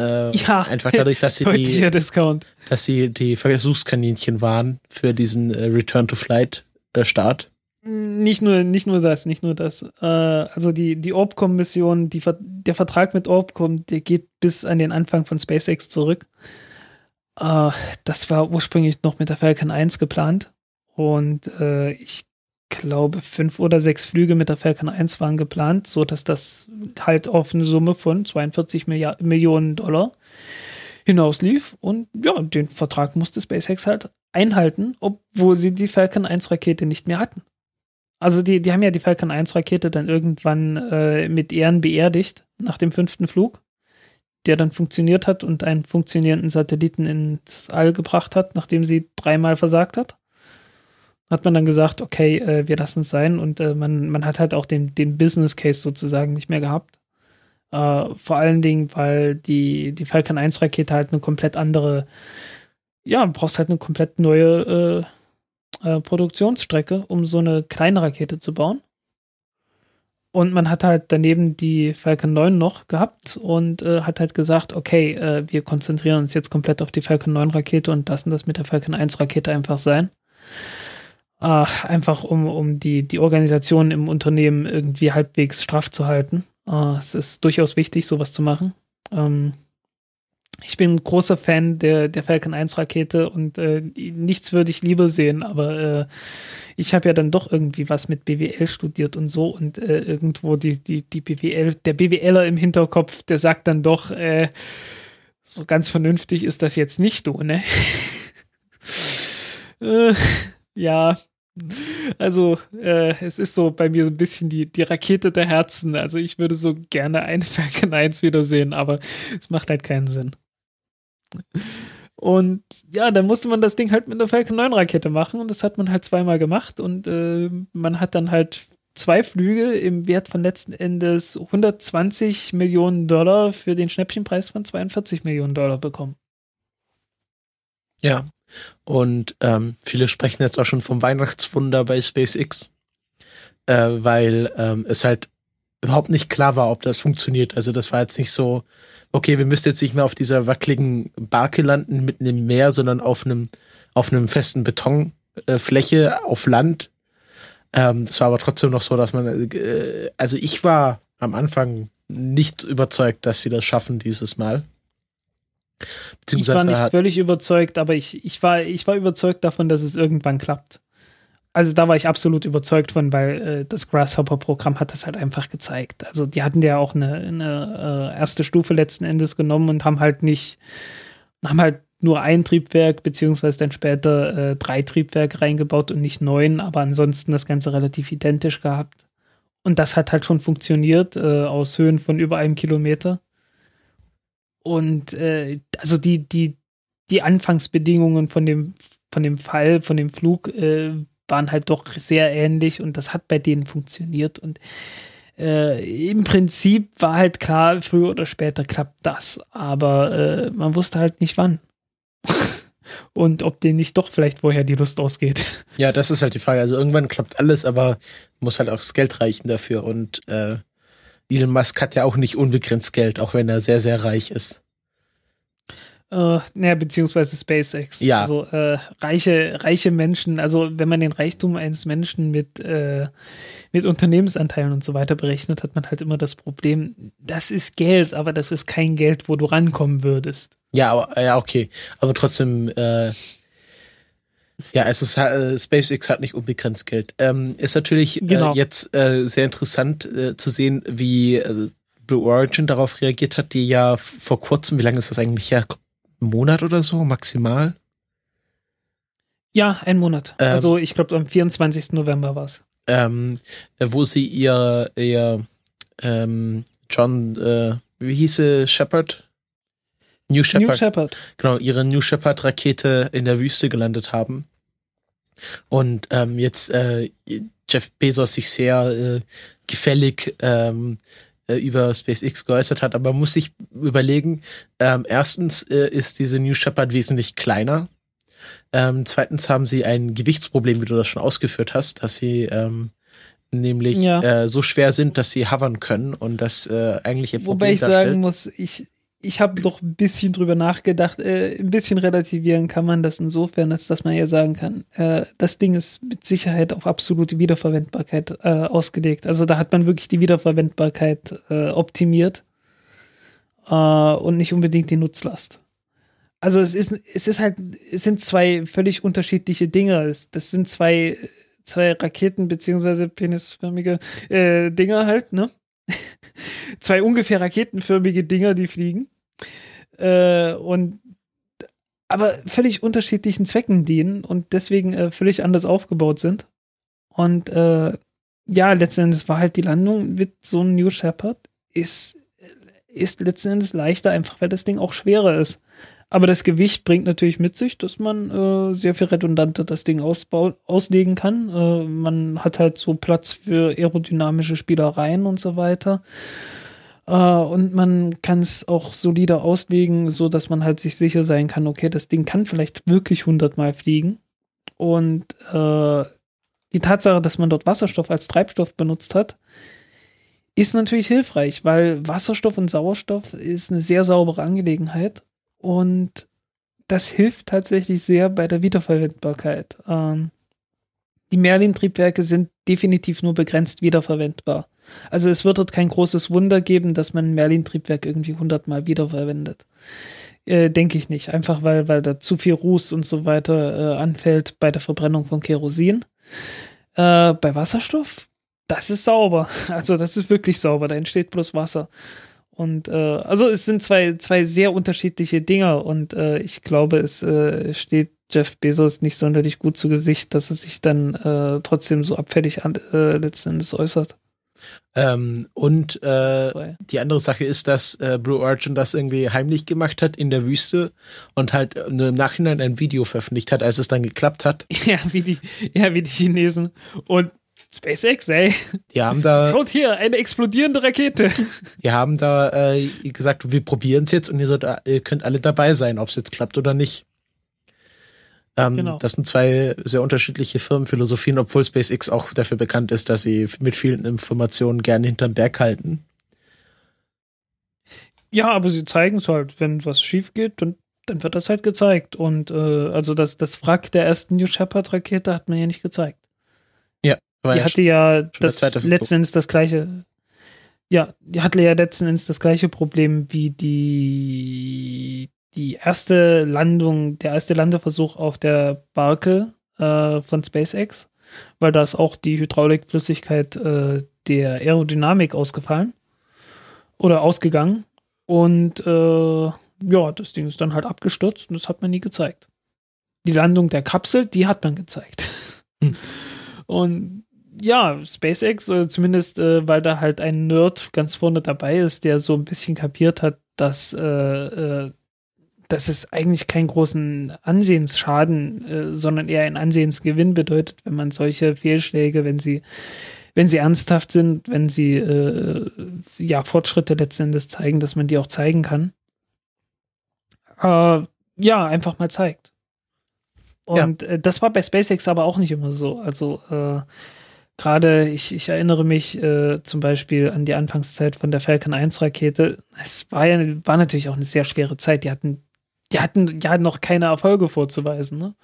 Äh, ja, einfach dadurch, dass sie die,
Discount.
dass sie die Versuchskaninchen waren für diesen äh, Return to Flight äh, Start.
Nicht nur, nicht nur das, nicht nur das. Äh, also die, die Orbcom-Mission, die, der Vertrag mit Orbcom, der geht bis an den Anfang von SpaceX zurück. Äh, das war ursprünglich noch mit der Falcon 1 geplant. Und äh, ich glaube, fünf oder sechs Flüge mit der Falcon 1 waren geplant, sodass das halt auf eine Summe von 42 Milliard Millionen Dollar hinauslief. Und ja, den Vertrag musste SpaceX halt einhalten, obwohl sie die Falcon 1 Rakete nicht mehr hatten. Also die, die haben ja die Falcon 1 Rakete dann irgendwann äh, mit Ehren beerdigt nach dem fünften Flug, der dann funktioniert hat und einen funktionierenden Satelliten ins All gebracht hat, nachdem sie dreimal versagt hat hat man dann gesagt, okay, äh, wir lassen es sein und äh, man, man hat halt auch den, den Business Case sozusagen nicht mehr gehabt. Äh, vor allen Dingen, weil die, die Falcon 1 Rakete halt eine komplett andere, ja, brauchst halt eine komplett neue äh, äh, Produktionsstrecke, um so eine kleine Rakete zu bauen. Und man hat halt daneben die Falcon 9 noch gehabt und äh, hat halt gesagt, okay, wir konzentrieren uns jetzt komplett auf die Falcon 9 Rakete und lassen das mit der Falcon 1 Rakete einfach sein äh, einfach um, um die, die Organisation im Unternehmen irgendwie halbwegs straff zu halten. Äh, es ist durchaus wichtig, sowas zu machen. Ähm, ich bin ein großer Fan der, der Falcon 1 Rakete und äh, nichts würde ich lieber sehen, aber äh, ich habe ja dann doch irgendwie was mit BWL studiert und so und äh, irgendwo die, die, die BWL, der BWLer im Hinterkopf, der sagt dann doch, äh, so ganz vernünftig ist das jetzt nicht, du, ne? äh, ja, Also, äh, es ist so bei mir so ein bisschen die, die Rakete der Herzen. Also, ich würde so gerne einen Falcon 1 wiedersehen, aber es macht halt keinen Sinn. Und ja, dann musste man das Ding halt mit einer Falcon 9 Rakete machen und das hat man halt zweimal gemacht und äh, man hat dann halt zwei Flüge im Wert von letzten Endes 120 Millionen Dollar für den Schnäppchenpreis von 42 Millionen Dollar bekommen.
Ja. Und ähm, viele sprechen jetzt auch schon vom Weihnachtswunder bei SpaceX, äh, weil ähm, es halt überhaupt nicht klar war, ob das funktioniert. Also das war jetzt nicht so, okay, wir müssen jetzt nicht mehr auf dieser wackeligen Barke landen mitten im Meer, sondern auf einem auf einem festen Betonfläche äh, auf Land ähm, das war aber trotzdem noch so, dass man, äh, also ich war am Anfang nicht überzeugt, dass sie das schaffen dieses Mal.
Ich war nicht völlig überzeugt, aber ich, ich, war, ich war überzeugt davon, dass es irgendwann klappt. Also da war ich absolut überzeugt von, weil äh, das Grasshopper-Programm hat das halt einfach gezeigt. Also die hatten ja auch eine, eine äh, erste Stufe letzten Endes genommen und haben halt nicht, haben halt nur ein Triebwerk, beziehungsweise dann später äh, drei Triebwerke reingebaut und nicht neun, aber ansonsten das Ganze relativ identisch gehabt. Und das hat halt schon funktioniert, äh, aus Höhen von über einem Kilometer. Und äh, also die, die, die Anfangsbedingungen von dem, von dem Fall, von dem Flug, äh, waren halt doch sehr ähnlich und das hat bei denen funktioniert. Und äh, im Prinzip war halt klar, früher oder später klappt das, aber äh, man wusste halt nicht wann. und ob denen nicht doch vielleicht vorher die Lust ausgeht.
Ja, das ist halt die Frage. Also irgendwann klappt alles, aber muss halt auch das Geld reichen dafür. Und äh, Elon Musk hat ja auch nicht unbegrenzt Geld, auch wenn er sehr, sehr reich ist.
Äh, naja, beziehungsweise SpaceX.
Ja.
Also äh, reiche, reiche Menschen, also wenn man den Reichtum eines Menschen mit, äh, mit Unternehmensanteilen und so weiter berechnet, hat man halt immer das Problem, das ist Geld, aber das ist kein Geld, wo du rankommen würdest.
Ja, aber, ja, okay. Aber trotzdem, äh, ja, also äh, SpaceX hat nicht unbegrenzt Geld. Ähm, ist natürlich äh, genau. äh, jetzt äh, sehr interessant äh, zu sehen, wie äh, Blue Origin darauf reagiert hat, die ja vor kurzem, wie lange ist das eigentlich her? Ein Monat oder so, maximal?
Ja, ein Monat. Ähm, also ich glaube am 24. November war es.
Ähm, wo sie ihr, ihr ähm, John, wie hieße Shepard? New Shepard. New Shepard. Genau, ihre New Shepard Rakete in der Wüste gelandet haben. Und ähm, jetzt äh, Jeff Bezos sich sehr äh, gefällig ähm, äh, über SpaceX geäußert hat, aber man muss sich überlegen, ähm, erstens äh, ist diese New Shepard wesentlich kleiner. Ähm, zweitens haben sie ein Gewichtsproblem, wie du das schon ausgeführt hast, dass sie ähm, nämlich ja. äh, so schwer sind, dass sie hovern können und das äh, eigentlich
ihr Problem Wobei ich darstellt. sagen muss, ich, ich habe doch ein bisschen drüber nachgedacht. Äh, ein bisschen relativieren kann man das insofern, als dass man ja sagen kann, äh, das Ding ist mit Sicherheit auf absolute Wiederverwendbarkeit äh, ausgelegt. Also da hat man wirklich die Wiederverwendbarkeit äh, optimiert äh, und nicht unbedingt die Nutzlast. Also es ist, es ist halt, es sind zwei völlig unterschiedliche Dinge. das sind zwei, zwei Raketen beziehungsweise penisförmige äh, Dinger halt, ne? zwei ungefähr raketenförmige Dinger, die fliegen äh, und aber völlig unterschiedlichen Zwecken dienen und deswegen äh, völlig anders aufgebaut sind. Und äh, ja, letzten Endes war halt die Landung mit so einem New Shepard ist, ist letzten Endes leichter, einfach weil das Ding auch schwerer ist. Aber das Gewicht bringt natürlich mit sich, dass man äh, sehr viel redundanter das Ding auslegen kann. Äh, man hat halt so Platz für aerodynamische Spielereien und so weiter. Uh, und man kann es auch solider auslegen, so dass man halt sich sicher sein kann, okay, das Ding kann vielleicht wirklich 100 Mal fliegen. Und uh, die Tatsache, dass man dort Wasserstoff als Treibstoff benutzt hat, ist natürlich hilfreich, weil Wasserstoff und Sauerstoff ist eine sehr saubere Angelegenheit und das hilft tatsächlich sehr bei der Wiederverwendbarkeit. Ähm, die Merlin-Triebwerke sind definitiv nur begrenzt wiederverwendbar. Also es wird dort kein großes Wunder geben, dass man ein Merlin-Triebwerk irgendwie hundertmal wiederverwendet. Äh, Denke ich nicht. Einfach weil, weil da zu viel Ruß und so weiter äh, anfällt bei der Verbrennung von Kerosin. Äh, bei Wasserstoff, das ist sauber. Also das ist wirklich sauber. Da entsteht bloß Wasser. Und äh, also es sind zwei, zwei sehr unterschiedliche Dinge und äh, ich glaube, es äh, steht Jeff Bezos nicht sonderlich gut zu Gesicht, dass er sich dann trotzdem so abfällig an, letzten Endes äußert.
Ähm, und äh, die andere Sache ist, dass äh, Blue Origin das irgendwie heimlich gemacht hat in der Wüste und halt äh, nur im Nachhinein ein Video veröffentlicht hat, als es dann geklappt hat.
Ja, wie die, ja, wie die Chinesen. Und SpaceX, ey.
Die haben da,
Schaut hier, eine explodierende Rakete.
die haben da äh, gesagt, wir probieren es jetzt und ihr, sollt, ihr könnt alle dabei sein, ob es jetzt klappt oder nicht. Ähm,
Genau.
Das sind zwei sehr unterschiedliche Firmenphilosophien, obwohl SpaceX auch dafür bekannt ist, dass sie mit vielen Informationen gerne hinterm Berg halten.
Ja, aber sie zeigen es halt, wenn was schief geht, dann, dann wird das halt gezeigt. Und äh, also das, das Wrack der ersten New Shepard-Rakete hat man ja nicht gezeigt.
War
die
ja
hatte ja das
zweite Versuch.
letzten Endes das gleiche. Ja, die hatte ja letzten Endes das gleiche Problem wie die die erste Landung, der erste Landeversuch auf der Barke äh, von SpaceX, weil da ist auch die Hydraulikflüssigkeit äh, der Aerodynamik ausgefallen oder ausgegangen und äh, ja, das Ding ist dann halt abgestürzt und das hat man nie gezeigt. Die Landung der Kapsel, die hat man gezeigt.
Hm.
Und ja, SpaceX, äh, zumindest äh, weil da halt ein Nerd ganz vorne dabei ist, der so ein bisschen kapiert hat, dass, äh, dass es eigentlich keinen großen Ansehensschaden, äh, sondern eher einen Ansehensgewinn bedeutet, wenn man solche Fehlschläge, wenn sie, wenn sie ernsthaft sind, wenn sie äh, ja Fortschritte letzten Endes zeigen, dass man die auch zeigen kann. Äh, ja, einfach mal zeigt. Und äh, das war bei SpaceX aber auch nicht immer so. Also äh, gerade, ich, ich erinnere mich äh, zum Beispiel an die Anfangszeit von der Falcon 1 Rakete. Es war ja war natürlich auch eine sehr schwere Zeit. Die hatten, die hatten ja noch keine Erfolge vorzuweisen. Ne?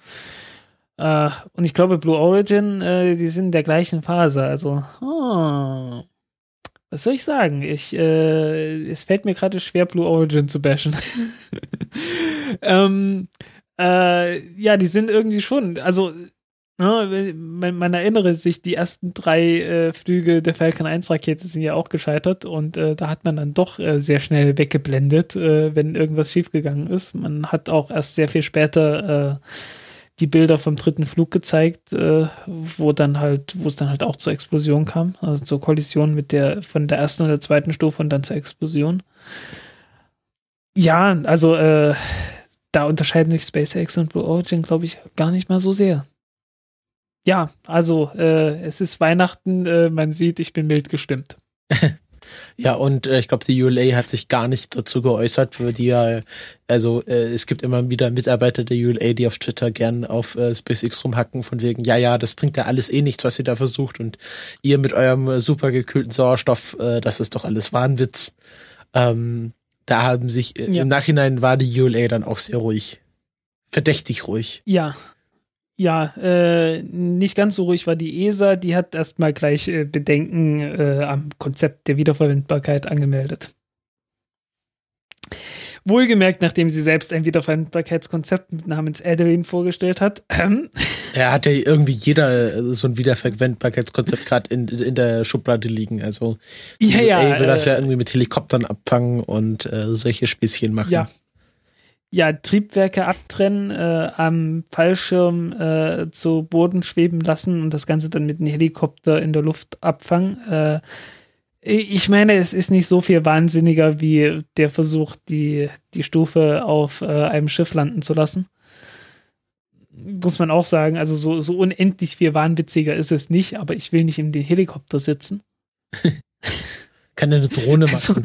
Äh, und ich glaube, Blue Origin, äh, die sind in der gleichen Phase. Also, oh, was soll ich sagen? Ich, äh, es fällt mir gerade schwer, Blue Origin zu bashen. ähm, äh, ja, die sind irgendwie schon, also man, man erinnere sich, die ersten drei äh, Flüge der Falcon 1 Rakete sind ja auch gescheitert und äh, da hat man dann doch äh, sehr schnell weggeblendet, wenn irgendwas schiefgegangen ist. Man hat auch erst sehr viel später die Bilder vom dritten Flug gezeigt, wo dann halt, wo es dann halt auch zur Explosion kam, also zur Kollision mit der von der ersten und der zweiten Stufe und dann zur Explosion. Ja, also da unterscheiden sich SpaceX und Blue Origin, glaube ich, gar nicht mal so sehr. Ja, also äh, es ist Weihnachten, äh, man sieht, ich bin mild gestimmt.
Ja, und äh, ich glaube, die ULA hat sich gar nicht dazu geäußert, weil die ja, also äh, es gibt immer wieder Mitarbeiter der ULA, die auf Twitter gern auf äh, SpaceX rumhacken, von wegen, ja, ja, das bringt ja alles eh nichts, was ihr da versucht und ihr mit eurem äh, super gekühlten Sauerstoff, äh, das ist doch alles Wahnwitz. Ähm, da haben sich, äh,
Ja.
im Nachhinein war die ULA dann auch sehr ruhig. Verdächtig ruhig.
Ja. Ja, äh, nicht ganz so ruhig war die ESA, die hat erstmal gleich äh, Bedenken äh, am Konzept der Wiederverwendbarkeit angemeldet. Wohlgemerkt, nachdem sie selbst ein Wiederverwendbarkeitskonzept namens Adeline vorgestellt hat. Ähm,
Er hat ja irgendwie jeder äh, so ein Wiederverwendbarkeitskonzept gerade in, in der Schublade liegen. Also
ja, ja,
ULA will das
äh,
ja irgendwie mit Helikoptern abfangen und äh, solche Späßchen machen.
Ja. Ja, Triebwerke abtrennen, äh, am Fallschirm äh, zu Boden schweben lassen und das Ganze dann mit einem Helikopter in der Luft abfangen. Äh, ich meine, es ist nicht so viel wahnsinniger wie der Versuch, die, die Stufe auf äh, einem Schiff landen zu lassen. Muss man auch sagen, also so, so unendlich viel wahnwitziger ist es nicht, aber ich will nicht in den Helikopter sitzen.
Kann eine Drohne machen.
Also,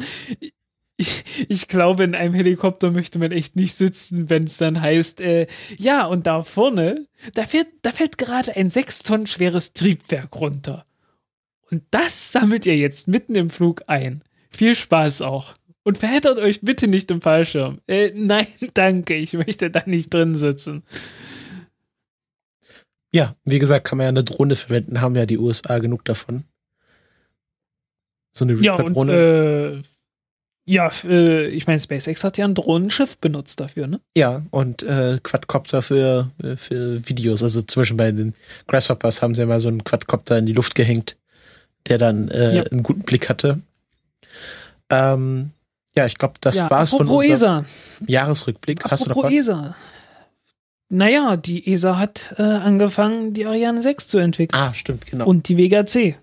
ich, ich glaube, in einem Helikopter möchte man echt nicht sitzen, wenn es dann heißt, äh, ja, und da vorne, da fährt, da fällt gerade ein sechs Tonnen schweres Triebwerk runter. Und das sammelt ihr jetzt mitten im Flug ein. Viel Spaß auch. Und verheddert euch bitte nicht im Fallschirm. Äh, nein, danke, ich möchte da nicht drin sitzen.
Ja, wie gesagt, kann man ja eine Drohne verwenden, haben ja die USA genug davon. So eine
Ja, und
Reaper-Drohne.
äh, ja, äh, ich meine, SpaceX hat ja ein Drohnenschiff benutzt dafür, ne?
ja, und äh, Quadcopter für, äh, für Videos. Also zum Beispiel bei den Grasshoppers haben sie ja mal so einen Quadcopter in die Luft gehängt, der dann äh,
Ja.
einen guten Blick hatte. Ähm, ja, ich glaube, das
ja,
war's von
apropos
unserem
ESA.
Jahresrückblick. Hast du noch
Apropos
was?
ESA. naja, die ESA hat äh, angefangen, die Ariane 6 zu entwickeln.
Ah, stimmt, genau.
Und die Vega C.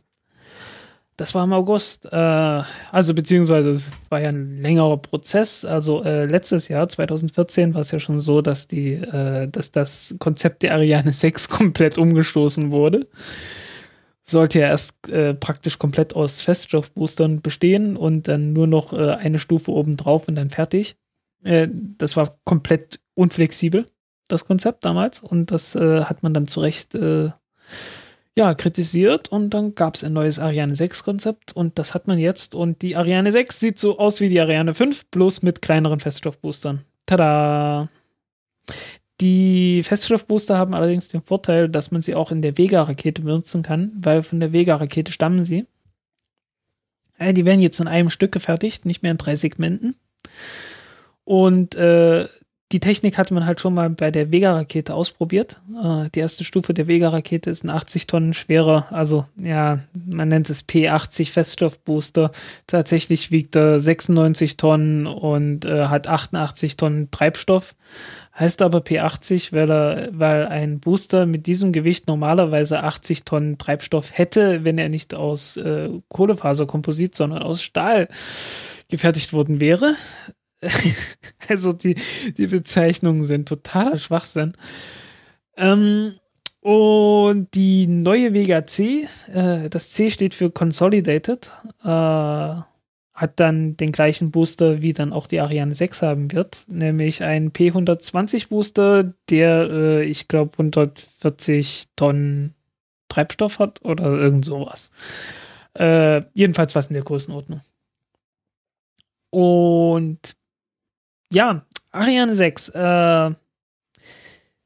Das war im August. Äh, also beziehungsweise es war ja ein längerer Prozess. Also äh, letztes Jahr, 2014, war es ja schon so, dass die, äh, dass das Konzept der Ariane 6 komplett umgestoßen wurde. Sollte ja erst äh, praktisch komplett aus Feststoffboostern bestehen und dann nur noch äh, eine Stufe oben drauf und dann fertig. Äh, das war komplett unflexibel das Konzept damals. Und das äh, hat man dann zu Recht äh, ja, kritisiert. Und dann gab es ein neues Ariane 6 Konzept. Und das hat man jetzt. Und die Ariane 6 sieht so aus wie die Ariane 5, bloß mit kleineren Feststoffboostern. Tada! Die Feststoffbooster haben allerdings den Vorteil, dass man sie auch in der Vega-Rakete benutzen kann, weil von der Vega-Rakete stammen sie. Äh, die werden jetzt in einem Stück gefertigt, nicht mehr in drei Segmenten. Und äh, die Technik hatte man halt schon mal bei der Vega-Rakete ausprobiert. Äh, die erste Stufe der Vega-Rakete ist ein 80 Tonnen schwerer, also ja, man nennt es P80 Feststoffbooster. Tatsächlich wiegt er 96 Tonnen und äh, hat 88 Tonnen Treibstoff. Heißt aber P80, weil, er, weil ein Booster mit diesem Gewicht normalerweise 80 Tonnen Treibstoff hätte, wenn er nicht aus äh, Kohlefaserkomposit, sondern aus Stahl gefertigt worden wäre. also die, die Bezeichnungen sind totaler Schwachsinn. Ähm, und die neue Vega C, äh, das C steht für Consolidated, äh, hat dann den gleichen Booster, wie dann auch die Ariane 6 haben wird, nämlich ein P120 Booster, der, äh, ich glaube, 140 Tonnen Treibstoff hat oder irgend sowas. Äh, jedenfalls was in der Größenordnung. Und ja, Ariane 6 äh,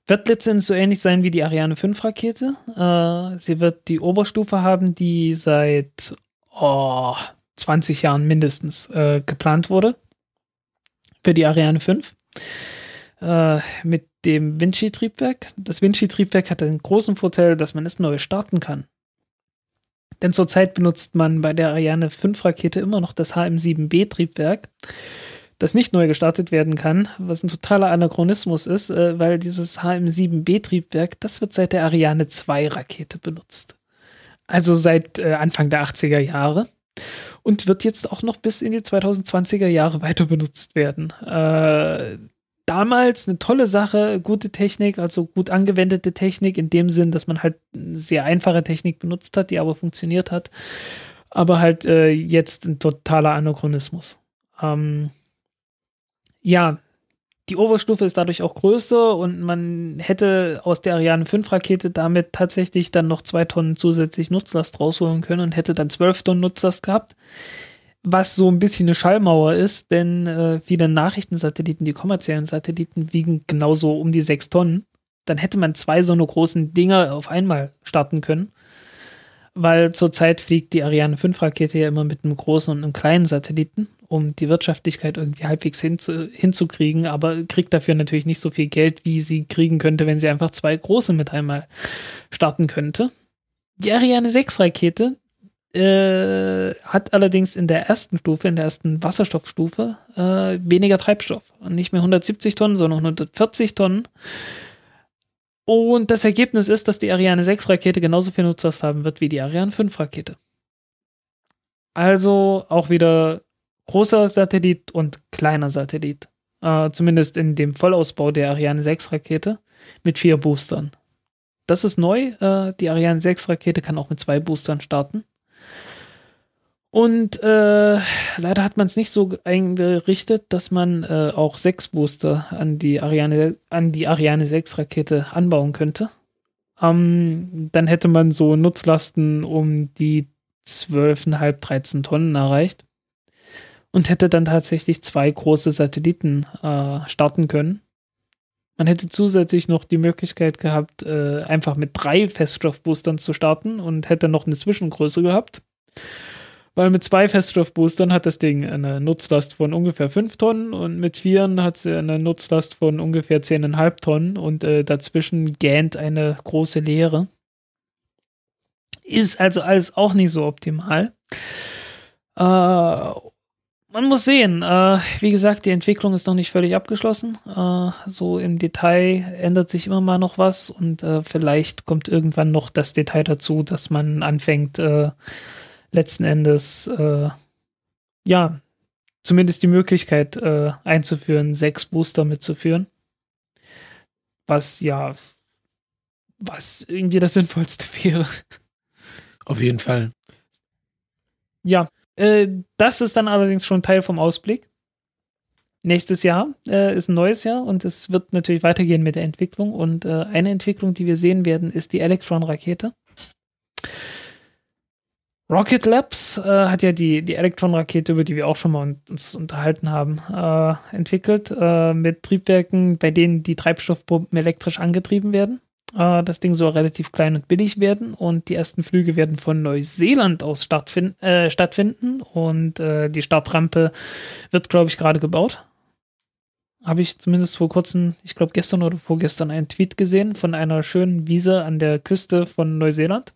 wird letztendlich so ähnlich sein wie die Ariane 5 Rakete. Äh, sie wird die Oberstufe haben, die seit oh, 20 Jahren mindestens äh, geplant wurde. Für die Ariane 5. Äh, mit dem Vinci-Triebwerk. Das Vinci-Triebwerk hat den großen Vorteil, dass man es neu starten kann. Denn zurzeit benutzt man bei der Ariane 5 Rakete immer noch das HM7B-Triebwerk das nicht neu gestartet werden kann, was ein totaler Anachronismus ist, äh, weil dieses HM7B-Triebwerk, das wird seit der Ariane 2 Rakete benutzt. Also seit äh, Anfang der 80er Jahre und wird jetzt auch noch bis in die 2020er Jahre weiter benutzt werden. Äh, damals eine tolle Sache, gute Technik, also gut angewendete Technik in dem Sinn, dass man halt eine sehr einfache Technik benutzt hat, die aber funktioniert hat. Aber halt äh, jetzt ein totaler Anachronismus. Ähm, ja, die Oberstufe ist dadurch auch größer und man hätte aus der Ariane 5 Rakete damit tatsächlich dann noch zwei Tonnen zusätzlich Nutzlast rausholen können und hätte dann zwölf Tonnen Nutzlast gehabt. Was so ein bisschen eine Schallmauer ist, denn äh, viele Nachrichtensatelliten, die kommerziellen Satelliten, wiegen genauso um die sechs Tonnen. Dann hätte man zwei so eine großen Dinger auf einmal starten können. Weil zurzeit fliegt die Ariane 5 Rakete ja immer mit einem großen und einem kleinen Satelliten um die Wirtschaftlichkeit irgendwie halbwegs hinzu, hinzukriegen, aber kriegt dafür natürlich nicht so viel Geld, wie sie kriegen könnte, wenn sie einfach zwei große mit einmal starten könnte. Die Ariane 6 Rakete äh, hat allerdings in der ersten Stufe, in der ersten Wasserstoffstufe, äh, weniger Treibstoff. Und nicht mehr 170 Tonnen, sondern 140 Tonnen. Und das Ergebnis ist, dass die Ariane 6 Rakete genauso viel Nutzlast haben wird wie die Ariane 5 Rakete. Also auch wieder großer Satellit und kleiner Satellit. Äh, zumindest in dem Vollausbau der Ariane 6 Rakete mit vier Boostern. Das ist neu. Äh, die Ariane 6 Rakete kann auch mit zwei Boostern starten. Und äh, leider hat man es nicht so eingerichtet, dass man äh, auch sechs Booster an die Ariane, an die Ariane 6 Rakete anbauen könnte. Ähm, dann hätte man so Nutzlasten um die 12,5, 13 Tonnen erreicht und hätte dann tatsächlich zwei große Satelliten äh, starten können. Man hätte zusätzlich noch die Möglichkeit gehabt, äh, einfach mit drei Feststoffboostern zu starten und hätte noch eine Zwischengröße gehabt. Weil mit zwei Feststoffboostern hat das Ding eine Nutzlast von ungefähr 5 Tonnen und mit vieren hat sie eine Nutzlast von ungefähr 10,5 Tonnen und äh, dazwischen gähnt eine große Leere. Ist also alles auch nicht so optimal. Äh, man muss sehen. Äh, wie gesagt, die Entwicklung ist noch nicht völlig abgeschlossen. Äh, so im Detail ändert sich immer mal noch was und äh, vielleicht kommt irgendwann noch das Detail dazu, dass man anfängt, äh, letzten Endes, äh, ja, zumindest die Möglichkeit äh, einzuführen, sechs Booster mitzuführen. Was ja, was irgendwie das Sinnvollste wäre.
Auf jeden Fall.
Ja, äh, das ist dann allerdings schon Teil vom Ausblick. Nächstes Jahr äh, ist ein neues Jahr und es wird natürlich weitergehen mit der Entwicklung. Und äh, eine Entwicklung, die wir sehen werden, ist die Electron-Rakete. Rocket Labs äh, hat ja die, die Electron-Rakete, über die wir auch schon mal uns unterhalten haben, äh, entwickelt, äh, mit Triebwerken, bei denen die Treibstoffpumpen elektrisch angetrieben werden. Äh, das Ding soll relativ klein und billig werden und die ersten Flüge werden von Neuseeland aus äh, stattfinden und äh, die Startrampe wird, glaube ich, gerade gebaut. Habe ich zumindest vor kurzem, ich glaube gestern oder vorgestern, einen Tweet gesehen von einer schönen Wiese an der Küste von Neuseeland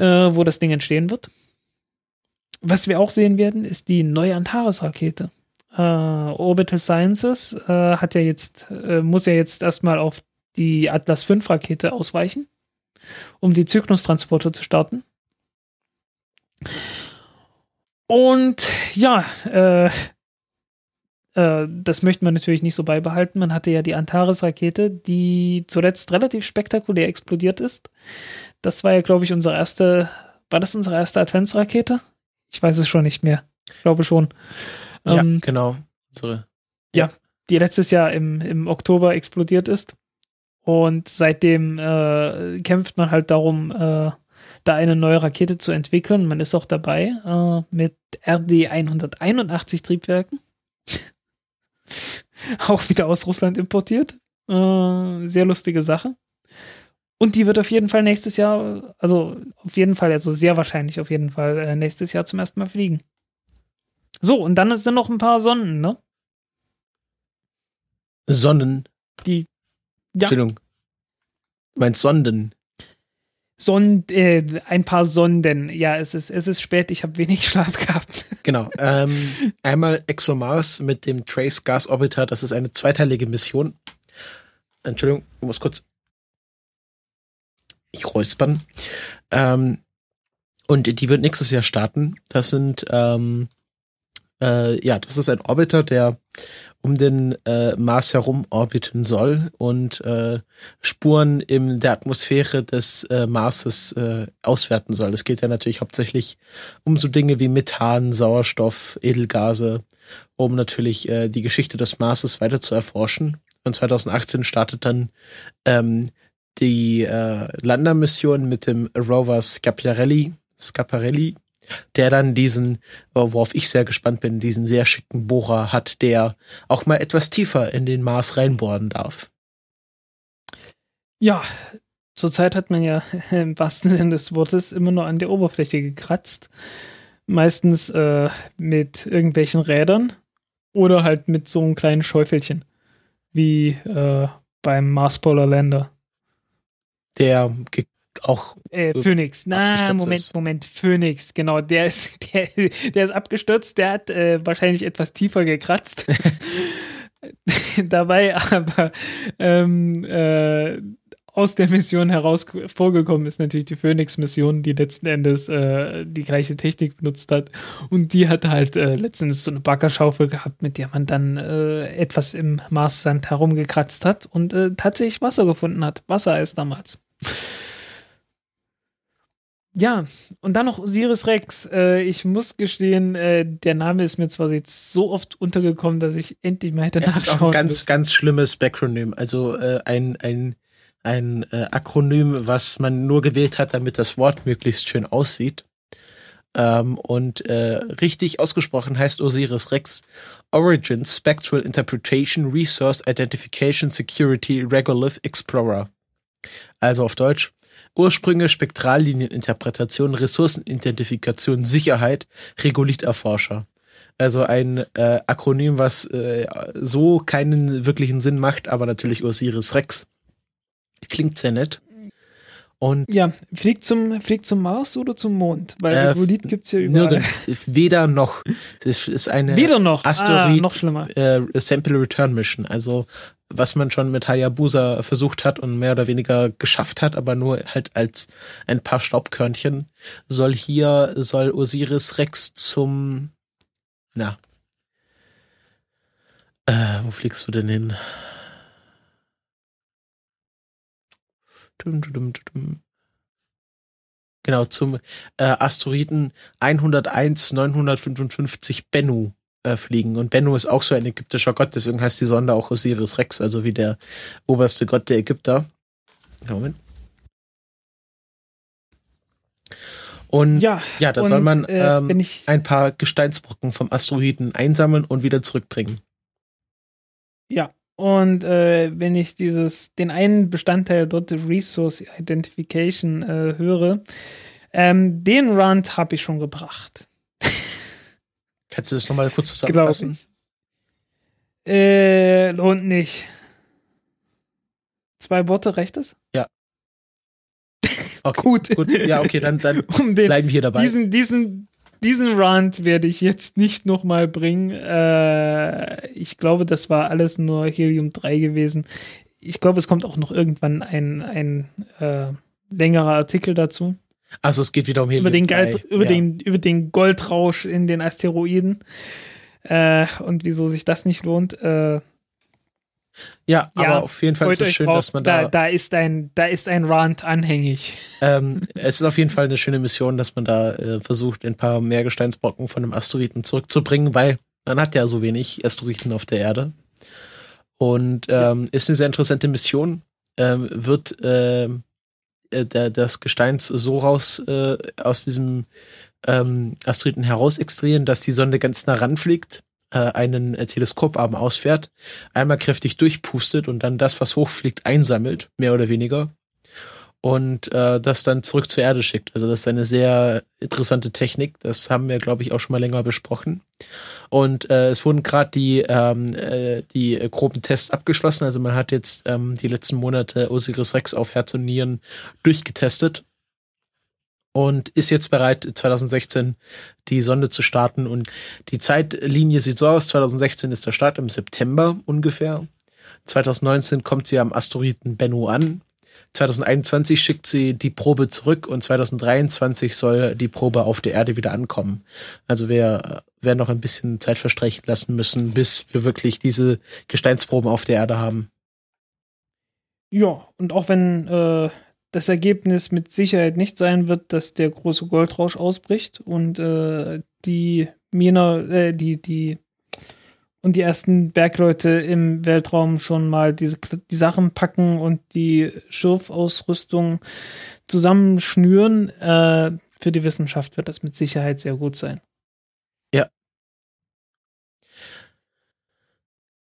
äh, wo das Ding entstehen wird. Was wir auch sehen werden, ist die neue Antares-Rakete. Äh, Orbital Sciences äh, hat ja jetzt, äh, muss ja jetzt erstmal auf die Atlas V Rakete ausweichen, um die Cygnus-Transporter zu starten. Und ja, äh, äh, das möchte man natürlich nicht so beibehalten. Man hatte ja die Antares-Rakete, die zuletzt relativ spektakulär explodiert ist. Das war ja, glaube ich, unsere erste, war das unsere erste Adventsrakete? Ich weiß es schon nicht mehr. Ich glaube schon.
Ja, ähm, genau. Unsere.
Ja, die letztes Jahr im, im Oktober explodiert ist. Und seitdem äh, kämpft man halt darum, äh, da eine neue Rakete zu entwickeln. Man ist auch dabei äh, mit RD 181 Triebwerken. auch wieder aus Russland importiert. Äh, sehr lustige Sache. Und die wird auf jeden Fall nächstes Jahr, also auf jeden Fall, also sehr wahrscheinlich auf jeden Fall äh, nächstes Jahr zum ersten Mal fliegen. So, und dann sind noch ein paar Sonnen, ne?
Sonnen.
Die.
Ja. Entschuldigung. Meint Sonden.
Sond, äh, ein paar Sonden. Ja, es ist, es ist spät, ich habe wenig Schlaf gehabt.
Genau. Ähm, einmal ExoMars mit dem Trace Gas Orbiter. Das ist eine zweiteilige Mission. Entschuldigung, ich muss kurz ich räuspern. Ähm, und die wird nächstes Jahr starten. Das sind, ähm, äh, ja, das ist ein Orbiter, der um den äh, Mars herum orbiten soll und äh, Spuren in der Atmosphäre des äh, Marses äh, auswerten soll. Es geht ja natürlich hauptsächlich um so Dinge wie Methan, Sauerstoff, Edelgase, um natürlich äh, die Geschichte des Marses weiter zu erforschen. Und 2018 startet dann ähm, die äh, Landermission mit dem Rover Scaparelli, Scaparelli, der dann diesen, worauf ich sehr gespannt bin, diesen sehr schicken Bohrer hat, der auch mal etwas tiefer in den Mars reinbohren darf.
Ja, zurzeit hat man ja im wahrsten Sinne des Wortes immer nur an der Oberfläche gekratzt. Meistens äh, mit irgendwelchen Rädern oder halt mit so einem kleinen Schäufelchen. Wie äh, beim Mars Polar Lander
der auch.
Äh, Phoenix, na, Moment, ist. Moment, Phoenix, genau, der ist, der, der ist abgestürzt, der hat äh, wahrscheinlich etwas tiefer gekratzt. Dabei aber ähm, äh, aus der Mission heraus vorgekommen ist natürlich die Phoenix-Mission, die letzten Endes äh, die gleiche Technik benutzt hat. Und die hat halt äh, letzten Endes so eine Baggerschaufel gehabt, mit der man dann äh, etwas im Marssand herumgekratzt hat und äh, tatsächlich Wasser gefunden hat. Wassereis damals. Ja, und dann noch Osiris Rex. Äh, ich muss gestehen, äh, der Name ist mir zwar jetzt so oft untergekommen, dass ich endlich mal hätte
nachschauen Das ist auch ein ganz, müssen. ganz schlimmes Backronym. Also äh, ein, ein ein äh, Akronym, was man nur gewählt hat, damit das Wort möglichst schön aussieht. Ähm, und äh, richtig ausgesprochen heißt Osiris Rex Origin Spectral Interpretation Resource Identification Security Regolith Explorer. Also auf Deutsch Ursprünge, Spektrallienieninterpretation, Ressourcenidentifikation, Sicherheit, Regolith-Erforscher. Also ein äh, Akronym, was äh, so keinen wirklichen Sinn macht, aber natürlich Osiris Rex Klingt sehr nett. Und
Ja, fliegt zum, fliegt zum Mars oder zum Mond? Weil
Äh,
Regolith gibt's ja überall.
nirgend, weder noch. Es ist eine
Weder noch.
Asteroid
ah, noch schlimmer.
äh, Sample Return Mission. Also was man schon mit Hayabusa versucht hat und mehr oder weniger geschafft hat, aber nur halt als ein paar Staubkörnchen, soll hier, soll Osiris Rex zum, na, äh, wo fliegst du denn hin? Dum, dum, dum. Genau, zum äh, Asteroiden 101 955 Bennu äh, fliegen. Und Bennu ist auch so ein ägyptischer Gott, deswegen heißt die Sonde auch Osiris Rex, also wie der oberste Gott der Ägypter. Moment. Und ja,
Ja,
da
und,
soll man
äh,
ähm,
ich,
ein paar Gesteinsbrocken vom Asteroiden einsammeln und wieder zurückbringen.
ja, und äh, wenn ich dieses, den einen Bestandteil dort, Resource Identification, äh, höre, ähm, den Rand habe ich schon gebracht.
Kannst du das nochmal kurz zusammenfassen?
Äh, lohnt nicht. Zwei Worte, reicht das?
Okay,
Gut.
gut. Ja, okay, dann, dann
Um den,
bleiben wir hier dabei.
diesen, diesen, diesen Rant werde ich jetzt nicht nochmal bringen. Äh, ich glaube, das war alles nur Helium 3 gewesen. Ich glaube, es kommt auch noch irgendwann ein, ein äh, längerer Artikel dazu.
Also es geht wieder um Helium
über den,
3.
Galt, über,
ja.
den, über den Goldrausch in den Asteroiden. Äh, und wieso sich das nicht lohnt. Äh,
Ja, aber
Ja,
auf jeden Fall ist es schön,
drauf.
dass man
da,
da,
da ist ein, da ist ein Rant anhängig.
ähm, es ist auf jeden Fall eine schöne Mission, dass man da äh, versucht, ein paar mehr Gesteinsbrocken von einem Asteroiden zurückzubringen, weil man hat ja so wenig Asteroiden auf der Erde. Und ähm, ist eine sehr interessante Mission. Ähm, wird ähm, äh, der, das Gesteins so raus äh, aus diesem ähm, Asteroiden heraus extrahieren, dass die Sonde ganz nah ranfliegt, äh, einen äh, Teleskoparm ausfährt, einmal kräftig durchpustet und dann das, was hochfliegt, einsammelt, mehr oder weniger. Und äh, das dann zurück zur Erde schickt. Also das ist eine sehr interessante Technik. Das haben wir, glaube ich, auch schon mal länger besprochen. Und äh, es wurden gerade die, ähm, äh, die groben Tests abgeschlossen. Also man hat jetzt ähm, die letzten Monate Osiris Rex auf Herz und Nieren durchgetestet und ist jetzt bereit, 2016 die Sonde zu starten. Und die Zeitlinie sieht so aus, 2016 ist der Start im September ungefähr. 2019 kommt sie am Asteroiden Bennu an. 2021 schickt sie die Probe zurück und 2023 soll die Probe auf der Erde wieder ankommen. Also wir werden noch ein bisschen Zeit verstreichen lassen müssen, bis wir wirklich diese Gesteinsproben auf der Erde haben.
Ja, und auch wenn äh, das Ergebnis mit Sicherheit nicht sein wird, dass der große Goldrausch ausbricht und äh, die Miner, äh, die, die und die ersten Bergleute im Weltraum schon mal diese, die Sachen packen und die Schürfausrüstung zusammenschnüren. Äh, für die Wissenschaft wird das mit Sicherheit sehr gut sein.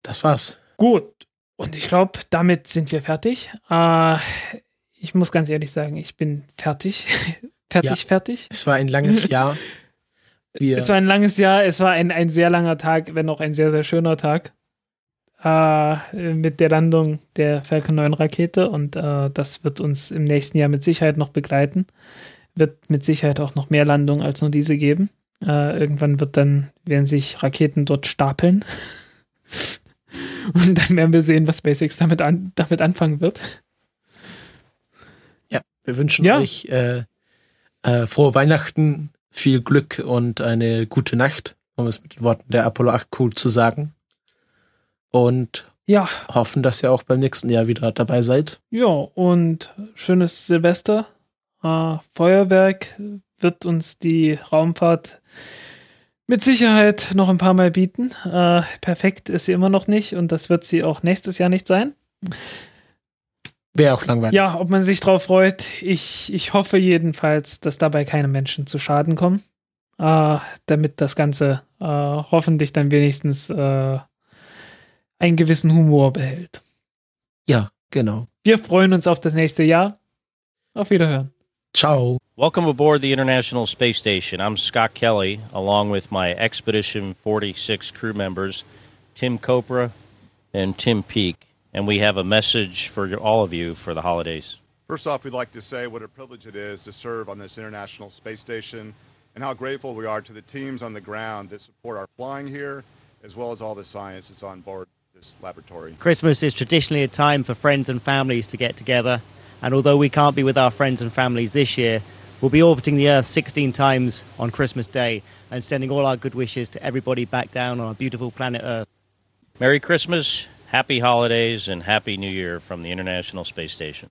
Das war's.
Gut. Und ich glaube, damit sind wir fertig. Äh, ich muss ganz ehrlich sagen, ich bin fertig. fertig,
Ja.
fertig.
Es war ein langes Jahr. Wir,
Es war ein langes Jahr, es war ein, ein sehr langer Tag, wenn auch ein sehr, sehr schöner Tag. Äh, mit der Landung der Falcon 9 Rakete und äh, das wird uns im nächsten Jahr mit Sicherheit noch begleiten. Wird mit Sicherheit auch noch mehr Landungen als nur diese geben. Äh, irgendwann wird dann, werden sich Raketen dort stapeln. und dann werden wir sehen, was SpaceX damit, an, damit anfangen wird.
ja, wir wünschen
Ja.
euch äh, äh, frohe Weihnachten, viel Glück und eine gute Nacht, um es mit den Worten der Apollo 8 Crew zu sagen. Und
Ja,
hoffen, dass ihr auch beim nächsten Jahr wieder dabei seid.
Ja, und schönes Silvester. Äh, Feuerwerk wird uns die Raumfahrt mit Sicherheit noch ein paar Mal bieten. Äh, perfekt ist sie immer noch nicht und das wird sie auch nächstes Jahr nicht sein.
Wäre auch langweilig.
Ja, ob man sich drauf freut, ich, ich hoffe jedenfalls, dass dabei keine Menschen zu Schaden kommen. Äh, damit das Ganze äh, hoffentlich dann wenigstens äh, einen gewissen Humor behält.
ja, genau.
Wir freuen uns auf das nächste Jahr. Auf Wiederhören.
Ciao.
Welcome aboard the International Space Station. I'm Scott Kelly, along with my Expedition 46 crew members, Tim Copra and Tim Peake, and we have a message for all of you for the holidays.
First off, we'd like to say what a privilege it is to serve on this International Space Station and how grateful we are to the teams on the ground that support our flying here, as well as all the science that's on board this laboratory.
Christmas is traditionally a time for friends and families to get together, and although we can't be with our friends and families this year, we'll be orbiting the Earth 16 times on Christmas Day and sending all our good wishes to everybody back down on our beautiful planet Earth.
Merry Christmas, Happy Holidays, and Happy New Year from the International Space Station.